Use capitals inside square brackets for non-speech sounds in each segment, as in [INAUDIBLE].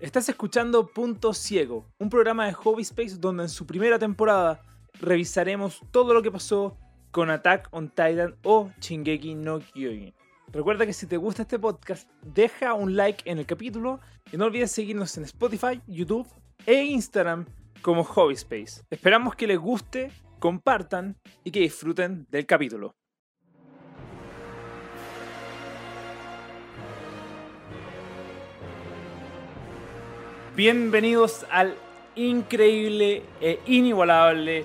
Estás escuchando Punto Ciego, un programa de Hobby Space donde en su primera temporada revisaremos todo lo que pasó con Attack on Titan o Shingeki no Kyojin. Recuerda que si te gusta este podcast, deja un like en el capítulo y no olvides seguirnos en Spotify, YouTube e Instagram como Hobby Space. Esperamos que les guste, compartan y que disfruten del capítulo. Bienvenidos al increíble e inigualable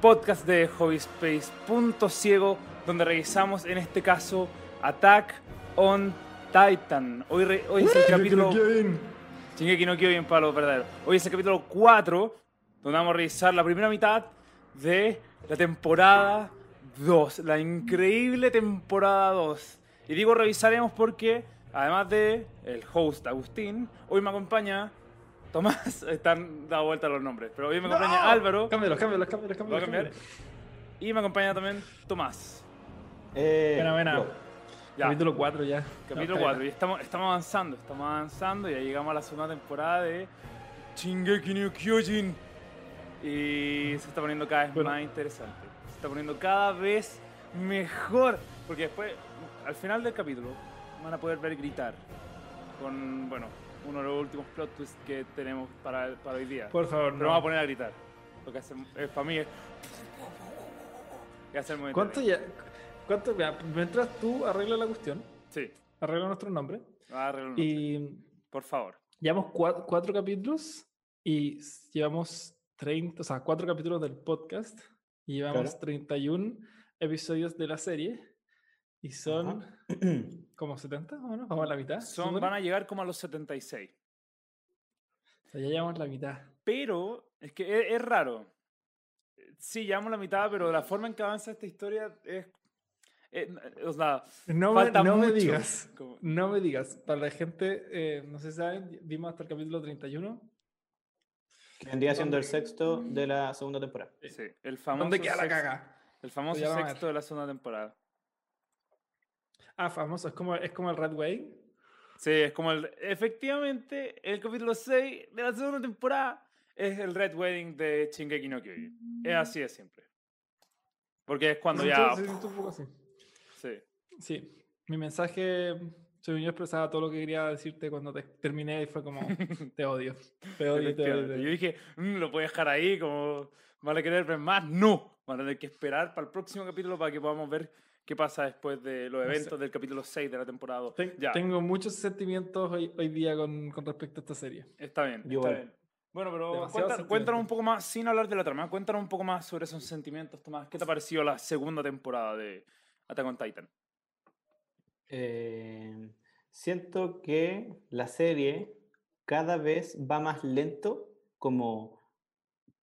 podcast de Hobby Space Punto Ciego, donde revisamos en este caso Attack on Titan. Hoy, re- hoy es el capítulo. Shingeki no quiero bien palo verdadero. Hoy es el capítulo 4, donde vamos a revisar la primera mitad de la temporada 2. La increíble temporada 2. Y digo revisaremos porque, además de el host Agustín, hoy me acompaña Tomás. [LAUGHS] Están dado vuelta los nombres, pero hoy me acompaña Álvaro. Cámbialos, cámbialos, cámbialos, Voy a cámbialos. cambiar. cámbialos. Y me acompaña también Tomás. Eh, Buena, buena. yo. Ya. Capítulo 4 ya. Capítulo No, 4. Y estamos, estamos avanzando, estamos avanzando. Y ya llegamos a la segunda temporada de Shingeki no Kyojin. Y se está poniendo cada vez Bueno. más interesante. Se está poniendo cada vez mejor. Porque después, al final del capítulo, van a poder ver gritar. Con, bueno, uno de los últimos plot twists que tenemos para, para hoy día. Por favor, Pero no. vamos a poner a gritar. Lo que hace, es, para mí es. Que hace el movimiento. ¿Cuánto ya? ¿Cuánto? ya, mientras tú arreglas la cuestión, Sí. arregla nuestro nombre. Arreglo un Y Por favor. llevamos cuatro, cuatro capítulos y llevamos 30, o sea, cuatro capítulos del podcast y llevamos Claro. 31 episodios de la serie y son como 70 o no, vamos a la mitad. Son, van a llegar como a los 76. O sea, ya llevamos la mitad. Pero es que es, es raro. Sí, llevamos la mitad, pero la forma en que avanza esta historia es. eh, o sea, No, me, no me digas. [LAUGHS] Como- No me digas, para la gente, eh, no sé si saben, vimos hasta el capítulo 31. Que vendría siendo el sexto de la segunda temporada. sí, el famoso. ¿Dónde queda la caga? El famoso sexto de la segunda temporada. Ah, famoso, es como, es como el Red Way. Sí, es como el. Efectivamente, el capítulo 6 de la segunda temporada es el Red Wedding de Shingeki no Kyojin. Es así de simple. Porque es cuando ya. siente un poco así. Sí. Sí, mi mensaje, según yo expresaba todo lo que quería decirte cuando te terminé y fue como, [LAUGHS] te odio, te odio, te odio. Yo dije, "Mm, lo puedo dejar ahí, como van a querer ver más. No, van a tener que esperar para el próximo capítulo para que podamos ver qué pasa después de los sé. eventos del capítulo 6 de la temporada 2. Ten- ya, Tengo muchos sentimientos hoy, hoy día con, con respecto a esta serie. está bien. Yo está igual. bien. Bueno, pero cuéntanos un poco más, sin hablar de la trama, cuéntanos un poco más sobre esos sentimientos, Tomás. ¿Qué te ha parecido la segunda temporada de Attack on Titan? Eh, siento que la serie cada vez va más lento, como,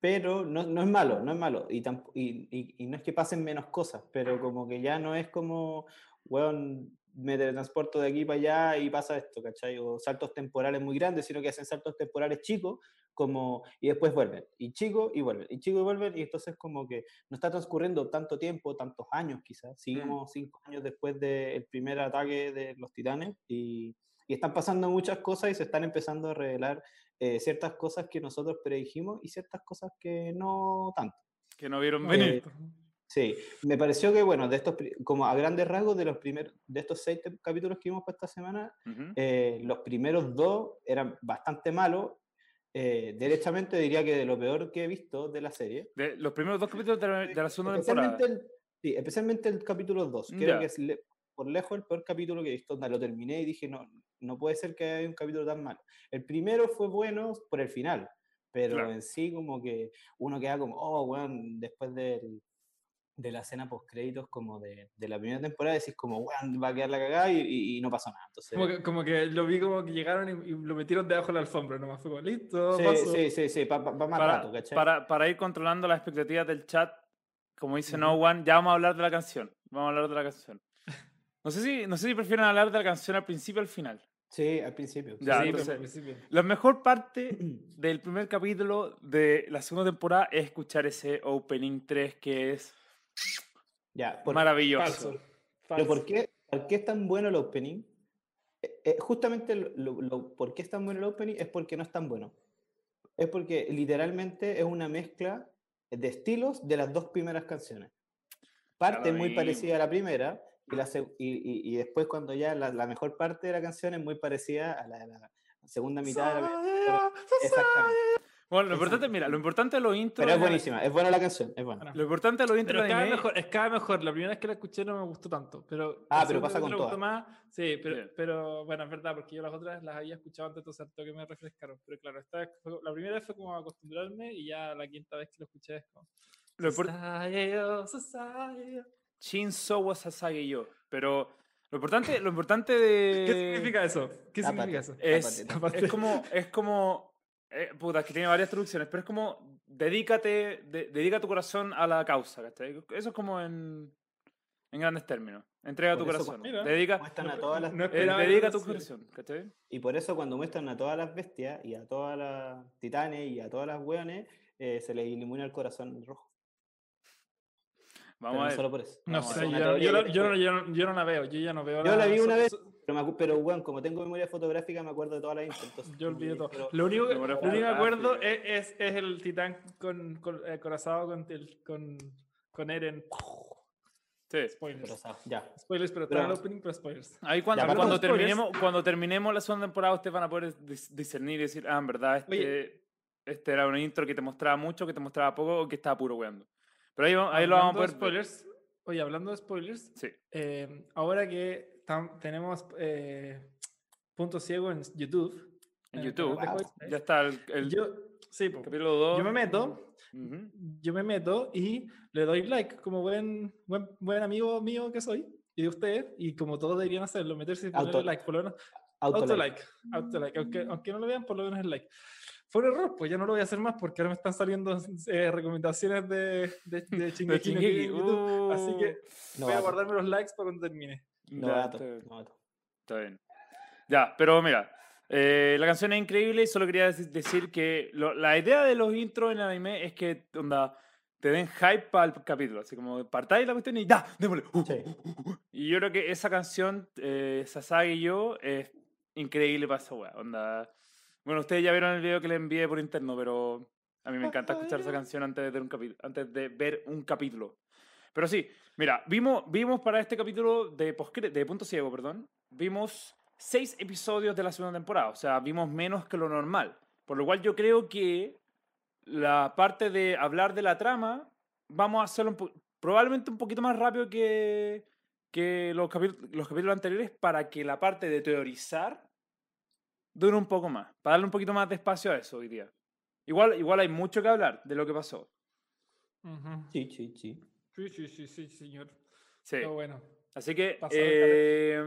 pero no, no es malo, no es malo. Y, y, y- y no es que pasen menos cosas, pero como que ya no es como, weón, me teletransporto de aquí para allá y pasa esto, ¿cachai? O saltos temporales muy grandes, sino que hacen saltos temporales chicos, como, y después vuelven, y chicos y vuelven, y chicos y vuelven, y entonces como que no está transcurriendo tanto tiempo, tantos años quizás, seguimos cinco años después del primer ataque de los titanes, y, y están pasando muchas cosas y se están empezando a revelar eh, ciertas cosas que nosotros predijimos y ciertas cosas que no tanto. Que no vieron No venir. tanto. Sí, me pareció que, bueno, de estos, como a grandes rasgos, de los primeros, de estos seis capítulos que vimos para esta semana, Ujú. eh, los primeros dos eran bastante malos. eh, derechamente diría que de lo peor que he visto de la serie. De los primeros dos capítulos de la, de la segunda temporada. El, sí, especialmente el capítulo 2. Creo Ya. que es por lejos el peor capítulo que he visto. onda, Lo terminé y dije, no, no puede ser que haya un capítulo tan malo. El primero fue bueno por el final, pero Claro. en sí como que uno queda como, oh, weón, después del, de la escena post créditos como de, de la primera temporada, decís como, weón, va a quedar la cagada y, y- y no pasó nada. Entonces, Como que, como que lo vi como que llegaron y, y lo metieron debajo de la alfombra, nomás fue como, listo, sí, paso. sí, sí, sí, va, va- va más para, rato, ¿cachai? para, para ir controlando las expectativas del chat, como dice No One, ya vamos a hablar de la canción. Vamos a hablar de la canción. No sé si, no sé si prefieren hablar de la canción al principio o al final. Sí, al principio. Ya, Sí, entonces- al principio. La mejor parte [CLEARS THROAT] del primer capítulo de la segunda temporada es escuchar ese opening 3 que es Ya, por- maravilloso. Falso. Pero falso. ¿por qué, ¿por qué es tan bueno el opening? eh, eh, justamente lo, lo- lo- por qué es tan bueno el opening es porque no es tan bueno. Es porque literalmente es una mezcla de estilos de las dos primeras canciones. Parte muy parecida a la primera y, la y, y- y después cuando ya la, la mejor parte de la canción es muy parecida a la, de la segunda mitad de la. Exactamente. Bueno, lo importante, mira, lo importante de los intros. Pero es buenísima, es buena la canción, es buena. Lo importante de los intros Pero de es cada, anime. mejor, es cada mejor. La primera vez que la escuché no me gustó tanto. Pero Ah, pero pasa con todas. más. Sí, pero, pero bueno, es verdad, porque yo las otras las había escuchado antes, entonces que me refrescaron. Pero claro, esta vez fue- la primera vez fue como acostumbrarme y ya la quinta vez que lo escuché es como. Lo sasayo. Shinzo wa Sasage yo. Pero lo importante, lo importante [LAUGHS] de. ¿Qué significa eso? ¿Qué Tápate. significa eso? Es, Tápate, es como. Es como eh, puta, es que tiene varias traducciones, pero es como. Dedícate. de- dedica tu corazón a la causa, ¿cachai? Eso es como en. En grandes términos. Entrega Por tu eso corazón. Mira. Dedica, Muestran a todas las, No eh, dedica tu corazón, ¿cachai? y por eso cuando muestran a todas las bestias y a todas las titanes y a todas las hueones, eh, se les ilumina el corazón rojo. Vamos Pero a no ver. solo por eso. No sé, yo, la- no, yo la veo, yo ya no veo Yo la vi so- una vez, so- Pero, me pero bueno, como tengo memoria fotográfica, me acuerdo de todas las intros. entonces Yo que- todo. pero- Lo único, que- Memoria lo único que me acuerdo es, es, es el titán con, con eh, corazado con, el- con, con Eren. Sí. Spoilers. Ya. Spoilers, pero Pero- está en el opening, pero spoilers. Ahí cuando, Ya, pero cuando, spoilers- terminemos, cuando terminemos la segunda temporada, ustedes van a poder dis- discernir y decir, ah, en verdad, este, Oye. este era un intro que te mostraba mucho, que te mostraba poco o que estaba puro weando. Pero ahí, ahí lo vamos a poder spoilers. Oye, hablando de spoilers, Sí. eh, ahora que tam- tenemos eh, punto ciego en YouTube. En YouTube. Wow. Ya está el, el yo, sí, capítulo 2. yo me meto Ujú. yo me meto y le doy like como buen, buen, buen amigo mío que soy y de ustedes, y como todos deberían hacerlo, meterse y ponerle Auto- like, por lo menos, Auto auto like, auto like, aunque, aunque no lo vean, por lo menos el like. Fue un error, pues ya no lo voy a hacer más porque ahora me están saliendo eh, recomendaciones de, de, de [LAUGHS] De Shingeki no YouTube, así que No voy a guardarme los likes para cuando termine. Ya, novato, está bien. novato. Está bien. Ya, pero mira, eh, la canción es increíble y solo quería dec- decir que lo- la idea de los intros en anime es que onda, te den hype para el capítulo. Así como partáis la cuestión y ya, démosle. uh, Sí. uh, uh, uh. Y yo creo que esa canción, eh, Sasagi y yo, es increíble para esa wea. Onda. Bueno, ustedes ya vieron el video que le envié por interno, pero a mí me encanta escuchar esa canción antes de ver un capítulo. Antes de ver un capítulo. Pero sí, mira, vimos, vimos para este capítulo de, Punto Ciego, perdón, vimos seis episodios de la segunda temporada, o sea, vimos menos que lo normal. Por lo cual yo creo que la parte de hablar de la trama, vamos a hacerlo un probablemente un poquito más rápido que, que los, los capítulos anteriores para que la parte de teorizar dure un poco más, para darle un poquito más de espacio a eso hoy día. Igual, igual hay mucho que hablar de lo que pasó. Sí, sí, sí. Sí, sí, sí, sí, señor. Sí. Pero bueno. Así que. Eh,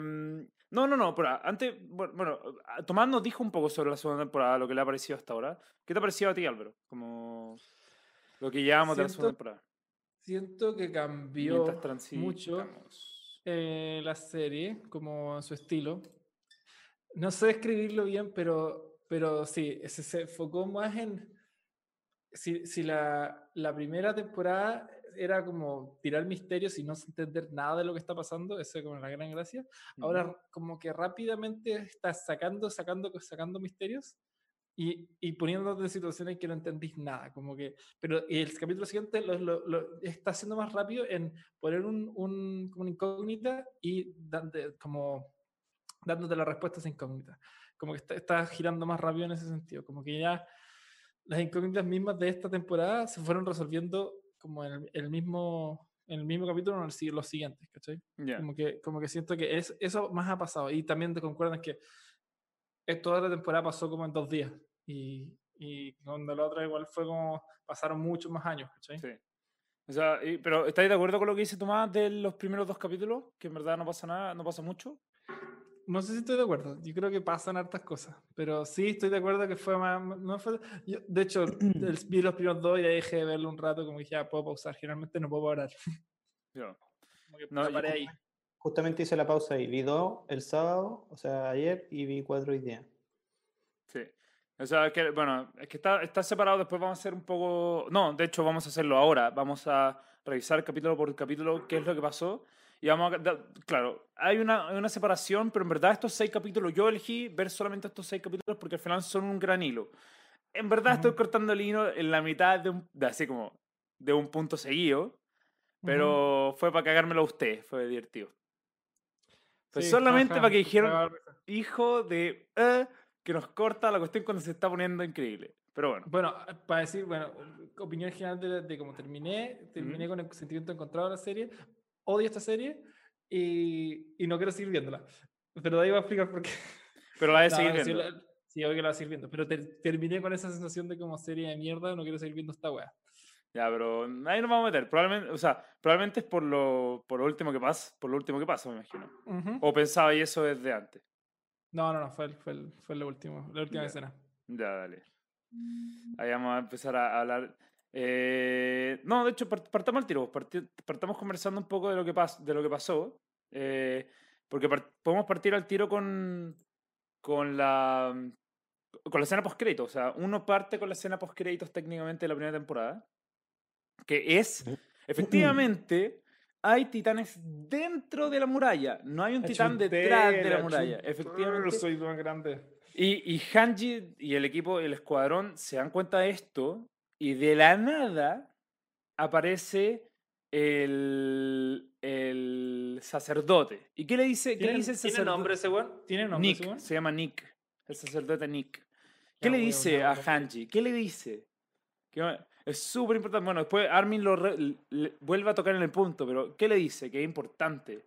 no, no, no, pero antes. Bueno, Tomás nos dijo un poco sobre la segunda temporada, lo que le ha parecido hasta ahora. ¿Qué te ha parecido a ti, Álvaro? Como. Lo que llevamos de la segunda temporada. Siento que cambió mucho eh, la serie, como en su estilo. No sé escribirlo bien, pero, pero sí, se, se enfocó más en... Si, si la, la primera temporada era como tirar misterios y no entender nada de lo que está pasando, eso es como la gran gracia. Ahora como que rápidamente está sacando, sacando, sacando misterios y, y poniéndote en situaciones que no entendís nada. Como que, pero el capítulo siguiente lo, lo- lo está haciendo más rápido en poner un, un- como una incógnita y dante- como dándote la respuesta a esa incógnita. Como que está, está girando más rápido en ese sentido. Como que ya las incógnitas mismas de esta temporada se fueron resolviendo como en el, el mismo en el mismo capítulo o en el los siguientes, ¿cachai? Ya. Como que, como que siento que es, eso más ha pasado. Y también te concuerdas que toda la temporada pasó como en dos días. Y, y cuando la otra igual fue como, pasaron muchos más años, ¿cachai? Sí. O sea, y- pero ¿estáis de acuerdo con lo que dice Tomás de los primeros dos capítulos? Que en verdad no pasa nada, no pasa mucho. No sé si estoy de acuerdo. Yo creo que pasan hartas cosas. Pero sí estoy de acuerdo que fue más. No fue, yo, de hecho, [CLEARS THROAT] el- vi los primeros dos y ahí dejé de verlo un rato. Como dije, ya puedo pausar. Generalmente no puedo parar. [LAUGHS] Ya. Como que No, yo paré ahí. Justamente hice la pausa ahí. Vi dos el sábado, o sea, ayer, y vi cuatro hoy día. Sí. O sea, que, bueno, es que está, está separado, después vamos a hacer un poco... No, de hecho vamos a hacerlo ahora, vamos a revisar capítulo por capítulo qué es lo que pasó Y vamos a, da- claro, hay una, hay una separación, pero en verdad estos seis capítulos, yo elegí ver solamente estos seis capítulos porque al final son un gran hilo. En verdad estoy Ujú. cortando el hilo en la mitad de, un, de así como de un punto seguido, pero fue para cagármelo a usted, fue divertido. Fue Sí, solamente ajá, para que dijeron, hijo de... eh, que nos corta la cuestión cuando se está poniendo increíble. Pero bueno. Bueno, para decir, bueno, opinión general de, de cómo terminé, terminé con el sentimiento encontrado de la serie, odio esta serie y, y no quiero seguir viéndola. Pero de ahí voy a explicar por qué. Pero la de [LAUGHS] No, seguir sí, viendo. la- Sí, obvio que la voy a seguir viendo, pero ter- terminé con esa sensación de como serie de mierda, no quiero seguir viendo esta wea. Ya, pero ahí nos vamos a meter. Probablemente, o sea, probablemente es por lo, por lo último que pasa, por lo último que pasa, me imagino. Ujú. O pensaba y eso desde antes. No, no, no, fue, el- fue, el- fue lo último, la última Ya. escena. Ya, dale. Ahí vamos a empezar a hablar. Eh, no, de hecho, part- partamos al tiro. partamos conversando un poco de lo que, pas- de lo que pasó. eh, porque podemos partir al tiro con, con la con la escena post-crédito. O sea, uno parte con la escena post-créditos técnicamente de la primera temporada. Que es, efectivamente, hay titanes dentro de la muralla. No hay un titán detrás de la muralla. Efectivamente. Soy más grande. Y, y Hanji y el equipo, el escuadrón, se dan cuenta de esto y de la nada aparece el, el sacerdote. ¿Y qué le dice, qué le ¿Tiene, dice el ¿tiene sacerdote? nombre ese weón? ¿Tiene nombre ese Nick, weón? se llama Nick, el sacerdote Nick. ¿Qué le dice a. Hanji? ¿Qué le dice? Que es súper importante. Bueno, después Armin lo re- le- vuelve a tocar en el punto, pero ¿qué le dice? Que es importante.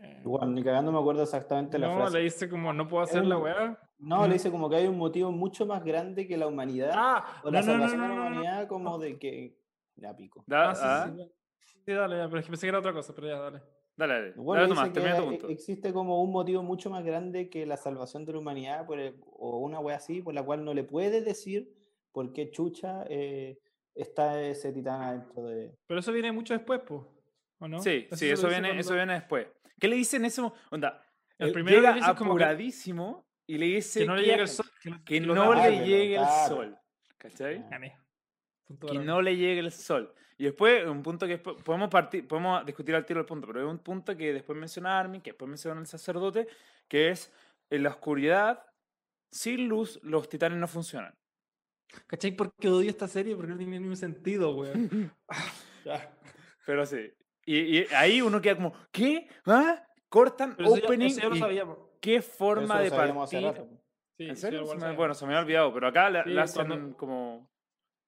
Eh, Igual, ni cagando me acuerdo exactamente la no, frase. le dice como no puedo hacer la un- weá. No, le dice [LAUGHS] como que hay un motivo mucho más grande que la humanidad. Ah, o no, la no, no, salvación no, de la no, no. humanidad como de que... Ya pico. Da- Ah, sí, ah, sí, sí, sí, dale, ya, pero es que pensé que era otra cosa, pero ya, dale. Dale, dale. Bueno, dale dice Tomás, que termina tu hay- punto. existe como un motivo mucho más grande que la salvación de la humanidad por el- o una wea así, por la cual no le puede decir por qué chucha eh, está ese titán adentro de... Pero eso viene mucho después, pues. ¿O no? Sí, sí, eso viene, eso viene después. ¿Qué le dice en ese mo- Onda, El primero llega le dice es como que- apuradísimo y le dice Que no le llegue el sol. Que, no tape. le llegue el sol. ¿Cachai? Punto Que no le llegue el sol. Y después, un punto que después- podemos partir, podemos discutir al tiro el punto, pero hay un punto que después menciona Armin, que después menciona el sacerdote, que es en la oscuridad, sin luz, los titanes no funcionan. ¿Cachai? ¿Por qué odio esta serie? Porque no tiene ningún sentido, weón. [LAUGHS] ya. Pero sí. Y, y ahí uno queda como, ¿qué? ¿Ah? Cortan Pero eso opening eso ya lo sabíamos. qué Eso forma lo de partir. Sí, ¿En serio? Se me- bueno, se me había olvidado, pero acá Sí, le hacen cuando- como.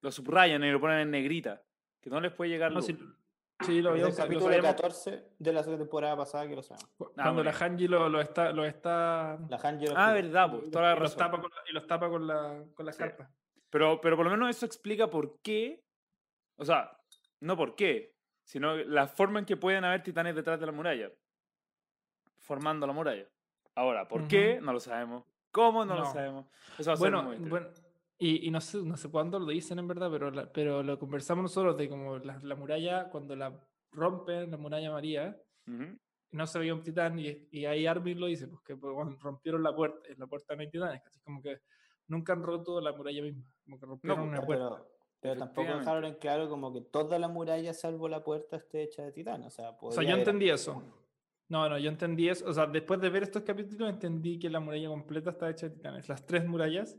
Lo subrayan y lo ponen en negrita. Que no les puede llegar No, luz. sí, lo habíamos lo capítulo sabíamos 14 de la temporada pasada que lo sabemos. Ah, Cuando la bueno. Hanji lo, lo está. Lo está La Hanji lo Ah, verdad, pues, toda la y, los razón. tapa con la, y los tapa con la, con la Sí. carpa. Pero, pero por lo menos eso explica por qué. O sea, no por qué, sino la forma en que pueden haber titanes detrás de la muralla. Formando la muralla. Ahora, ¿por qué? No lo sabemos. ¿Cómo? No, lo No. sabemos. Eso va a Bueno, ser muy bueno y, y no, sé, no sé cuándo lo dicen en verdad, pero, la- pero lo conversamos nosotros de como la, la muralla, cuando la rompen, la muralla María, Ujú. no se veía un titán y, y ahí Armin lo dice, pues que pues, cuando rompieron la puerta, en la puerta no hay titanes, ¿cachai? como que nunca han roto la muralla misma, como que rompieron pues, una puerta. Pero, pero tampoco dejaron en claro como que toda la muralla salvo la puerta esté hecha de titán. O sea, O sea, yo haber- entendí eso. No, no, yo entendí eso. O sea, después de ver estos capítulos entendí que la muralla completa está hecha de titanes, las tres murallas,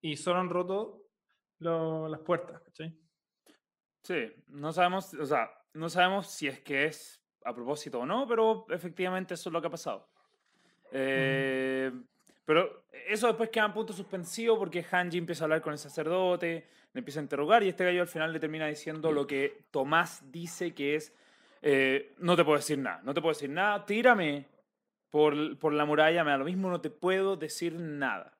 y solo han roto lo- las puertas, ¿cachai? Sí, no sabemos, o sea, no sabemos si es que es a propósito o no, pero efectivamente eso es lo que ha pasado. Eh, Pero eso después queda en punto suspensivo porque Hanji empieza a hablar con el sacerdote, le empieza a interrogar y este gallo al final le termina diciendo lo que Tomás dice que es, eh, no te puedo decir nada, no te puedo decir nada, tírame por, por la muralla, me da lo mismo, no te puedo decir nada.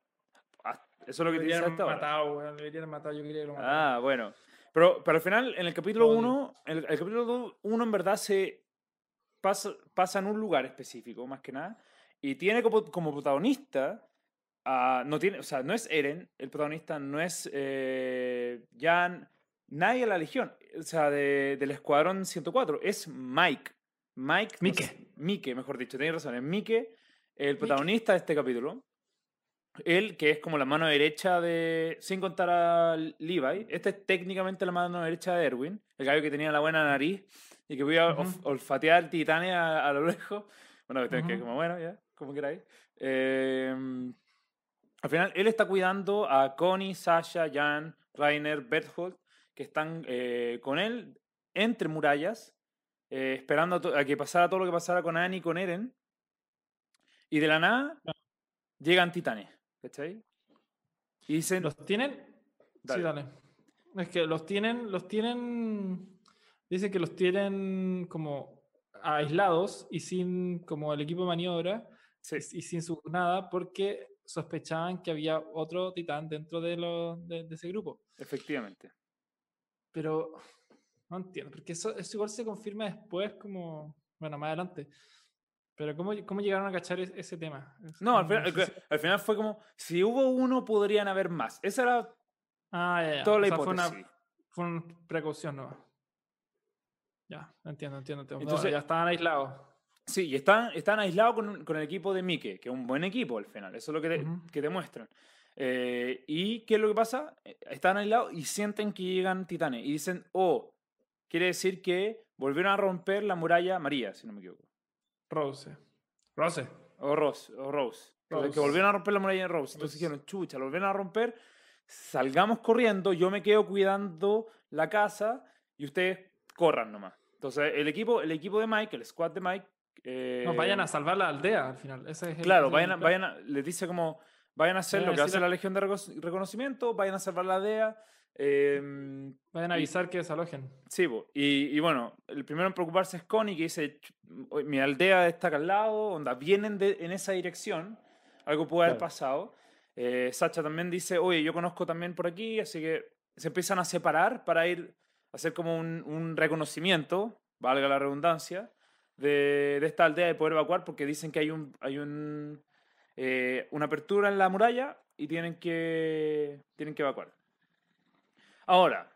Ah, Eso es lo que te dice hasta ahora. matado, Deberían matado, yo quería que lo mataran. Ah, bueno. Pero, pero al final, en el capítulo Odio. 1, el, el capítulo 1 en verdad se pasa, pasa en un lugar específico, más que nada, y tiene como, como protagonista, a- no tiene, o sea, no es Eren, el protagonista no es eh, Jan, nadie de la Legión, o sea, de- del Escuadrón 104, es Mike. Mike. no Mike. sé- Mike, mejor dicho, tenéis razón, es Mike, el protagonista de este capítulo. Él, que es como la mano derecha de. Sin contar a Levi. Esta es técnicamente la mano derecha de Erwin. El gallo que tenía la buena nariz y que voy a Ujú. olf- olfatear titanes a, a lo lejos. Bueno, que que Ujú. como bueno, ya, como queráis. Em, al final, él está cuidando a Connie, Sasha, Jan, Rainer, Berthold, que están eh, con él entre murallas, eh, esperando a, que pasara todo lo que pasara con Annie y con Eren. Y de la nada llegan titanes, ¿cachai? Y dicen, ¿Los tienen? Dale. Sí, dale. Es que los tienen, los tienen, dice que los tienen como aislados y sin como el equipo de maniobra sí, y, y sin su nada porque sospechaban que había otro titán dentro de, lo- de, de ese grupo. efectivamente. Pero no entiendo, porque eso, eso igual se confirma después como, bueno, más adelante. Pero ¿cómo, cómo llegaron a cachar es- ese tema? No, al final, al al final fue como, si hubo uno, podrían haber más. Esa era Ah, ya, ya. toda la O sea, fue una- hipótesis. Fue una precaución nueva. Ya, entiendo, entiendo. entiendo. Entonces- Bueno, ya estaban aislados. Sí, y están, están aislados con, con el equipo de Mike, que es un buen equipo al final, eso es lo que te, Ujú. que te muestran. Eh, ¿Y qué es lo que pasa? Eh, Están aislados y sienten que llegan titanes y dicen, oh, quiere decir que volvieron a romper la muralla María, si no me equivoco. Rose. Rose. O Rose, o Rose. Que- volvieron a romper la muralla de Rose. Entonces Rose. dijeron, chucha, lo volvieron a romper, salgamos corriendo, yo me quedo cuidando la casa y ustedes corran nomás. Entonces el equipo, el equipo de Mike, el squad de Mike... No, vayan eh, a salvar la aldea al final. Ese es el- Claro, ese es vayan el vayan a- les dice como, vayan a hacer Vayan a lo que hace la Legión de Reco- Reconocimiento, vayan a salvar la DEA. em, Vayan a y- avisar que desalojen. sí, y, y bueno, el primero en preocuparse es Connie, que dice, "Ch- oye, mi aldea está acá al lado, onda, vienen de- en esa dirección, algo puede haber Claro. pasado. Eh, Sacha también dice, oye, yo conozco también por aquí, así que se empiezan a separar para ir a hacer como un, un reconocimiento, valga la redundancia, de, esta aldea de poder evacuar porque dicen que hay un hay un eh, una apertura en la muralla y tienen que tienen que evacuar. Ahora,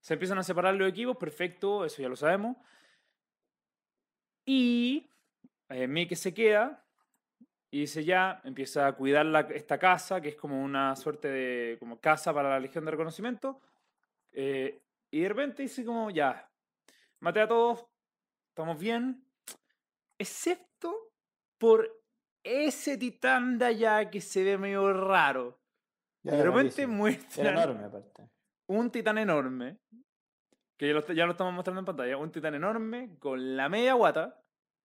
se empiezan a separar los equipos, perfecto, eso ya lo sabemos. Y eh, Mickey se queda y dice ya, empieza a cuidar esta casa, que es como una suerte de como casa para la Legión de Reconocimiento. eh, y de repente dice como ya, maté a todos, estamos bien, excepto por ese titán de allá que se ve medio raro. Ya de repente enorme, aparte. un titán enorme, que ya lo, ya lo estamos mostrando en pantalla, un titán enorme con la media guata,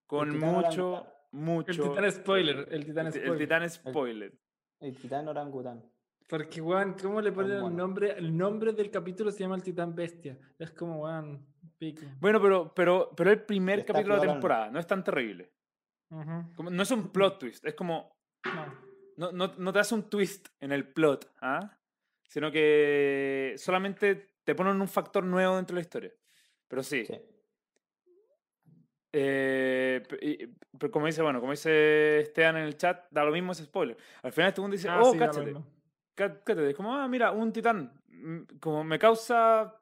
con mucho, orangután. mucho... El titán spoiler. El titán el ti- el spoiler. titán spoiler. El titán orangután. Porque, weón, ¿cómo le ponen el nombre? El nombre del capítulo se llama el titán bestia. Es como, weón, pico. Bueno, pero, pero, pero el primer Está capítulo de la temporada no es tan terrible. Como- no es un plot twist, es como... No. No, no, no te hace un twist en el plot, ¿ah? Sino que solamente te ponen un factor nuevo dentro de la historia. Pero sí, Sí. Eh, pero como dice, bueno, como dice Esteban en el chat, da lo mismo ese spoiler. Al final este mundo dice, Ah, oh, sí, cáchate, es como, ah, mira, un titán, mm, como me causa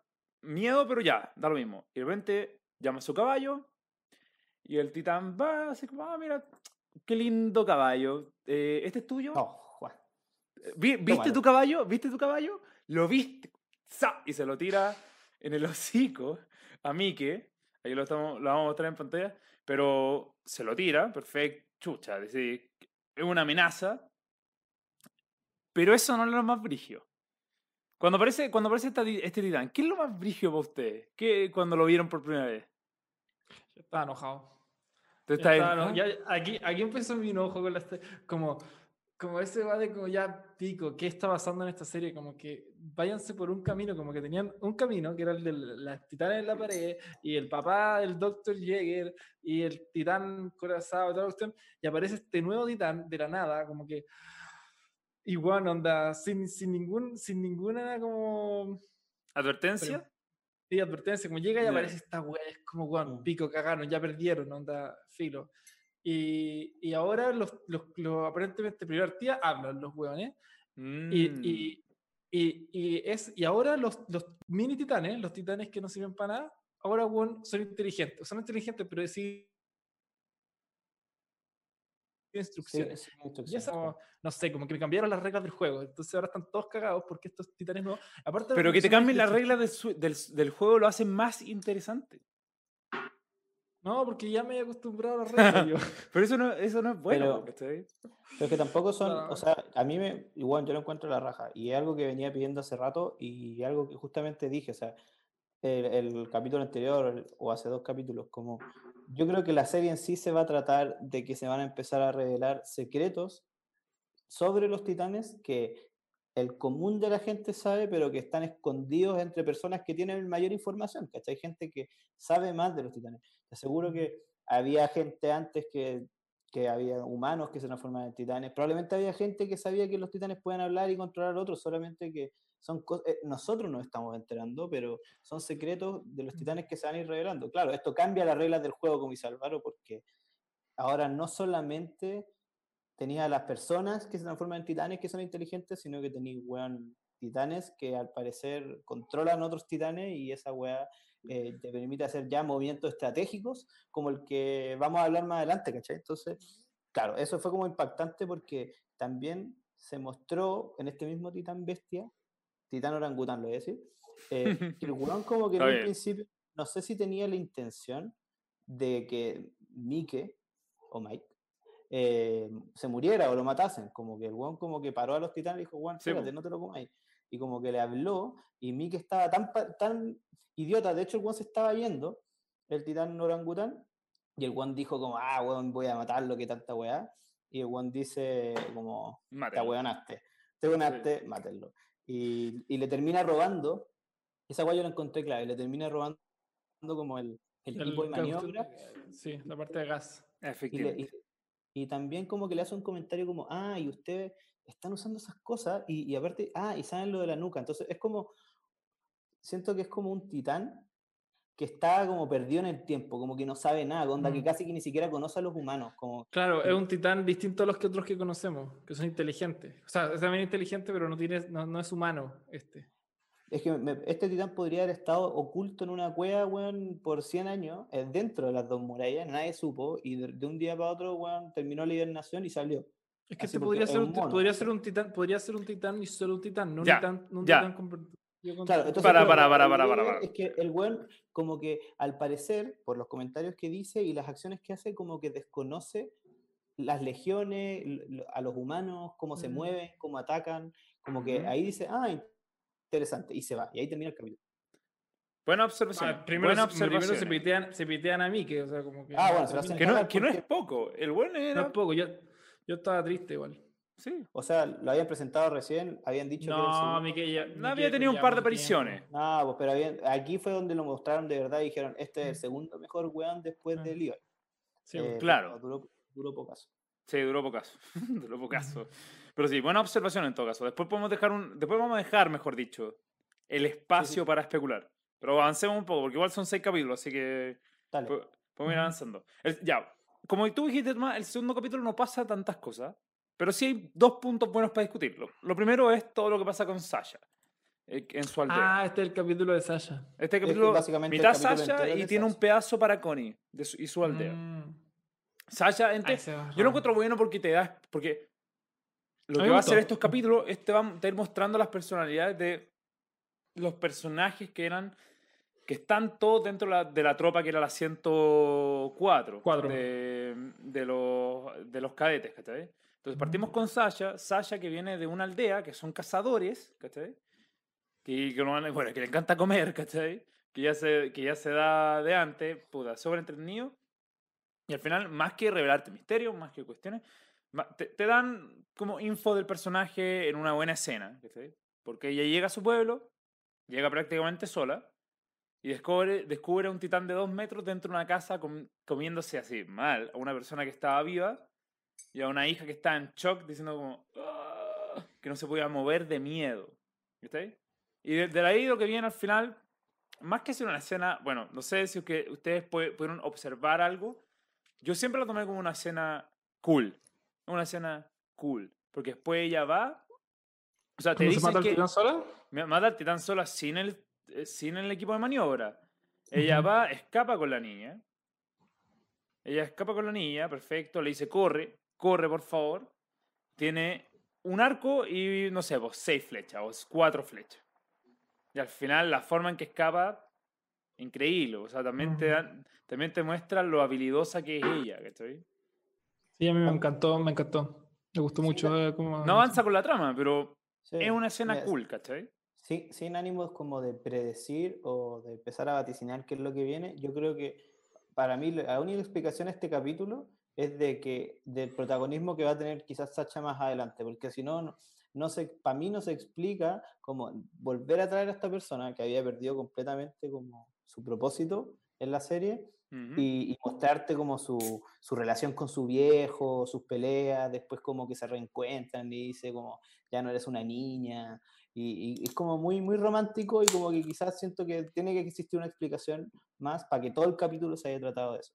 miedo, pero ya, da lo mismo. Y de repente llama a su caballo y el titán va así como, ah, mira, qué lindo caballo. Eh, ¿Este es tuyo? No, Juan. Vi- ¿Viste Tómalo. tu caballo? ¿Viste tu caballo? Lo viste. ¡Za! Y se lo tira en el [LAUGHS] hocico a Mike. Ahí lo, estamos, lo vamos a mostrar en pantalla. Pero se lo tira, perfecto. Chucha, es decir, es una amenaza. Pero eso no es lo más brigio. Cuando aparece, cuando aparece esta este titán, ¿qué es lo más brigio para ustedes? ¿Qué, cuando lo vieron por primera vez? Estaba enojado. Tú estás estaba eno- ¿ah? ya- aquí, aquí empezó mi enojo con la este- como como ese va de como ya pico, ¿qué está pasando en esta serie? Como que váyanse por un camino, como que tenían un camino que era el de las titanes en la pared y el papá del Dr. Jäger y el titán corazado y aparece este nuevo titán de la nada, como que igual onda, sin, sin ningún, sin ninguna como ¿Advertencia? Sí, advertencia, como llega y Ya. aparece esta wea, es como, weón, Mm. pico, cagaron, ya perdieron, onda, filo. Y, y ahora los, los, los aparentemente primer tía hablan los weones. Y, Mm. y, y, y es, y ahora los, los mini titanes, los titanes que no sirven para nada, ahora weón, son inteligentes. Son inteligentes, pero deciden Sí, instrucciones. sí, Y instrucciones, eso, Juan. no sé, como que me cambiaron las reglas del juego. Entonces ahora están todos cagados porque estos titanes nuevos. Aparte Pero que te cambien las reglas del, del, del juego lo hace más interesante. No, porque ya me he acostumbrado a las reglas. [LAUGHS] yo. Pero eso no, eso no es bueno, Pero-. Pero es que tampoco son, Claro. o sea, a mí me, igual yo lo encuentro la raja, y es algo que venía pidiendo hace rato, y algo que justamente dije, o sea, el, el capítulo anterior, el- o hace dos capítulos, como, yo creo que la serie en sí se va a tratar de que se van a empezar a revelar secretos sobre los titanes que el común de la gente sabe, pero que están escondidos entre personas que tienen mayor información, ¿cachai? Gente que sabe más de los titanes. Te aseguro que había gente antes que, que había humanos que se transformaban en titanes. Probablemente había gente que sabía que los titanes pueden hablar y controlar a otros, solamente que son cosas, nosotros nos estamos enterando, pero son secretos de los titanes que se van a ir revelando. Claro, esto cambia las reglas del juego, como dice Álvaro, porque ahora no solamente tenía a las personas que se transforman en titanes que son inteligentes, sino que tenía, weón, titanes que al parecer controlan otros titanes y esa weá eh, te permite hacer ya movimientos estratégicos como el que vamos a hablar más adelante, ¿cachai? Entonces, claro, eso fue como impactante porque también se mostró en este mismo titán bestia, titán orangután, lo voy a decir, eh, [LAUGHS] que el weón como que en un principio, no sé si tenía la intención de que Mike o Mike eh, se muriera o lo matasen, como que el weón como que paró a los titanes y dijo, weón, Sí, po. no te lo comáis. Y como que le habló y Mike estaba tan, tan idiota, de hecho el weón se estaba yendo, el titán orangután, y el weón dijo como, ah, weón, voy a matarlo, que tanta weá. Y el weón dice como, te weonaste, te weonaste, mátenlo. Y, y le termina robando, esa weá yo la encontré clave, le termina robando como el, el El equipo de maniobra. Sí, la parte de gas. Y, le- Efectivamente. y- y también como que le hace un comentario como, ah, y ustedes están usando esas cosas y, y aparte, ah, y saben lo de la nuca. Entonces es como, siento que es como un titán que está como perdido en el tiempo, como que no sabe nada, onda que casi que ni siquiera conoce a los humanos. Como, Claro, es un titán distinto a los que otros que conocemos, que son inteligentes. O sea, es también inteligente, pero no, tiene, no, no es humano este. es que me- este titán podría haber estado oculto en una cueva, weón, por 100 años, eh, dentro de las dos murallas, nadie supo, y de, de un día para otro, weón, terminó la hibernación y salió. Es que este podría ser, un un, podría ser un titán, podría ser un titán y solo un titán, no un Ya, titán, no un ya. titán con- Claro, entonces Para, para, para, para, para, es- para. Es que el weón, como que al parecer, por los comentarios que dice y las acciones que hace, como que desconoce las legiones, a los humanos, cómo se Mm. mueven, cómo atacan, como que Ujú. ahí dice, ah, interesante, y se va, y ahí termina el capítulo. Buena observación. Ah, primero, buena se- primero se, observación. pitean, se pitean a mí, que, o sea, como que. Ah, no- bueno, Que no, que no es poco. El bueno no era. es poco, yo, yo estaba triste igual. Sí. O sea, lo habían presentado recién, habían dicho que era el. Miquel ya. No había tenido un par de apariciones. No, pues, pero habían- aquí fue donde lo mostraron de verdad y dijeron, este es el Mm. segundo mejor weón después Ah. de Levi. Sí. Eh, Claro. Duró, duró pocaso. Sí, duró pocaso. [LAUGHS] duró pocaso. Pero sí, buena observación en todo caso. Después podemos dejar un. Después vamos a dejar, mejor dicho, el espacio para especular. Pero avancemos un poco, porque igual son seis capítulos, así que Dale. po- podemos ir avanzando. El- ya, como tú dijiste, el segundo capítulo no pasa tantas cosas, pero sí hay dos puntos buenos para discutirlo. Lo primero es todo lo que pasa con Sasha eh, en su aldea. Ah, este es el capítulo de Sasha. este capítulo, básicamente el mitad capítulo Sasha es y tiene un pedazo para Connie de su- y su aldea. Mm. Sasha, ente- yo lo encuentro bueno porque te da. Porque lo que va a hacer estos capítulos es te va a te va a ir mostrando las personalidades de los personajes que eran. que están todos dentro de la, de la tropa que era la 104 Cuatro. De, de, los, de los cadetes, ¿cachai? Entonces partimos con Sasha, Sasha que viene de una aldea que son cazadores, ¿cachai? Que, que, bueno, que le encanta comer, ¿cachai? Que ya se, que ya se da de antes, puta, sobre entretenido. Y al final, más que revelarte misterios, más que cuestiones, te, te dan como info del personaje en una buena escena, ¿cachai? Porque ella llega a su pueblo, llega prácticamente sola, y descubre, descubre a un titán de dos metros dentro de una casa com- comiéndose así, mal, a una persona que estaba viva y a una hija que está en shock diciendo como "Ah", que no se podía mover de miedo. ¿Viste? Y de, de ahí lo que viene al final, más que ser una escena, bueno, no sé si es que ustedes pudieron observar algo, yo siempre lo tomé como una escena cool, una escena cool, porque después ella va, o sea, te ¿Cómo se dicen mata al que titán sola? me- mata al titán sola sin el, eh, sin el equipo de maniobra. Ella va, escapa con la niña. Ella escapa con la niña, perfecto. Le dice, corre, corre, por favor. Tiene un arco y, no sé, pues, seis flechas o cuatro flechas. Y al final, la forma en que escapa increíble. O sea, también, te, dan, también te muestra lo habilidosa que es ella, ¿cachai? Sí, a mí me encantó, me encantó. Me gustó Sí, mucho. la- eh, cómo- No avanza con la trama, pero Sí, es una escena mira, cool, ¿cachai? sí- sin ánimos como de predecir o de empezar a vaticinar qué es lo que viene, yo creo que para mí la única explicación a este capítulo es de que del protagonismo que va a tener quizás Sacha más adelante, porque si no, no, no se, para mí no se explica como volver a traer a esta persona que había perdido completamente como su propósito en la serie y, y mostrarte como su, su relación con su viejo, sus peleas, después como que se reencuentran y dice como, ya no eres una niña, y, y es como muy, muy romántico y como que quizás siento que tiene que existir una explicación más para que todo el capítulo se haya tratado de eso.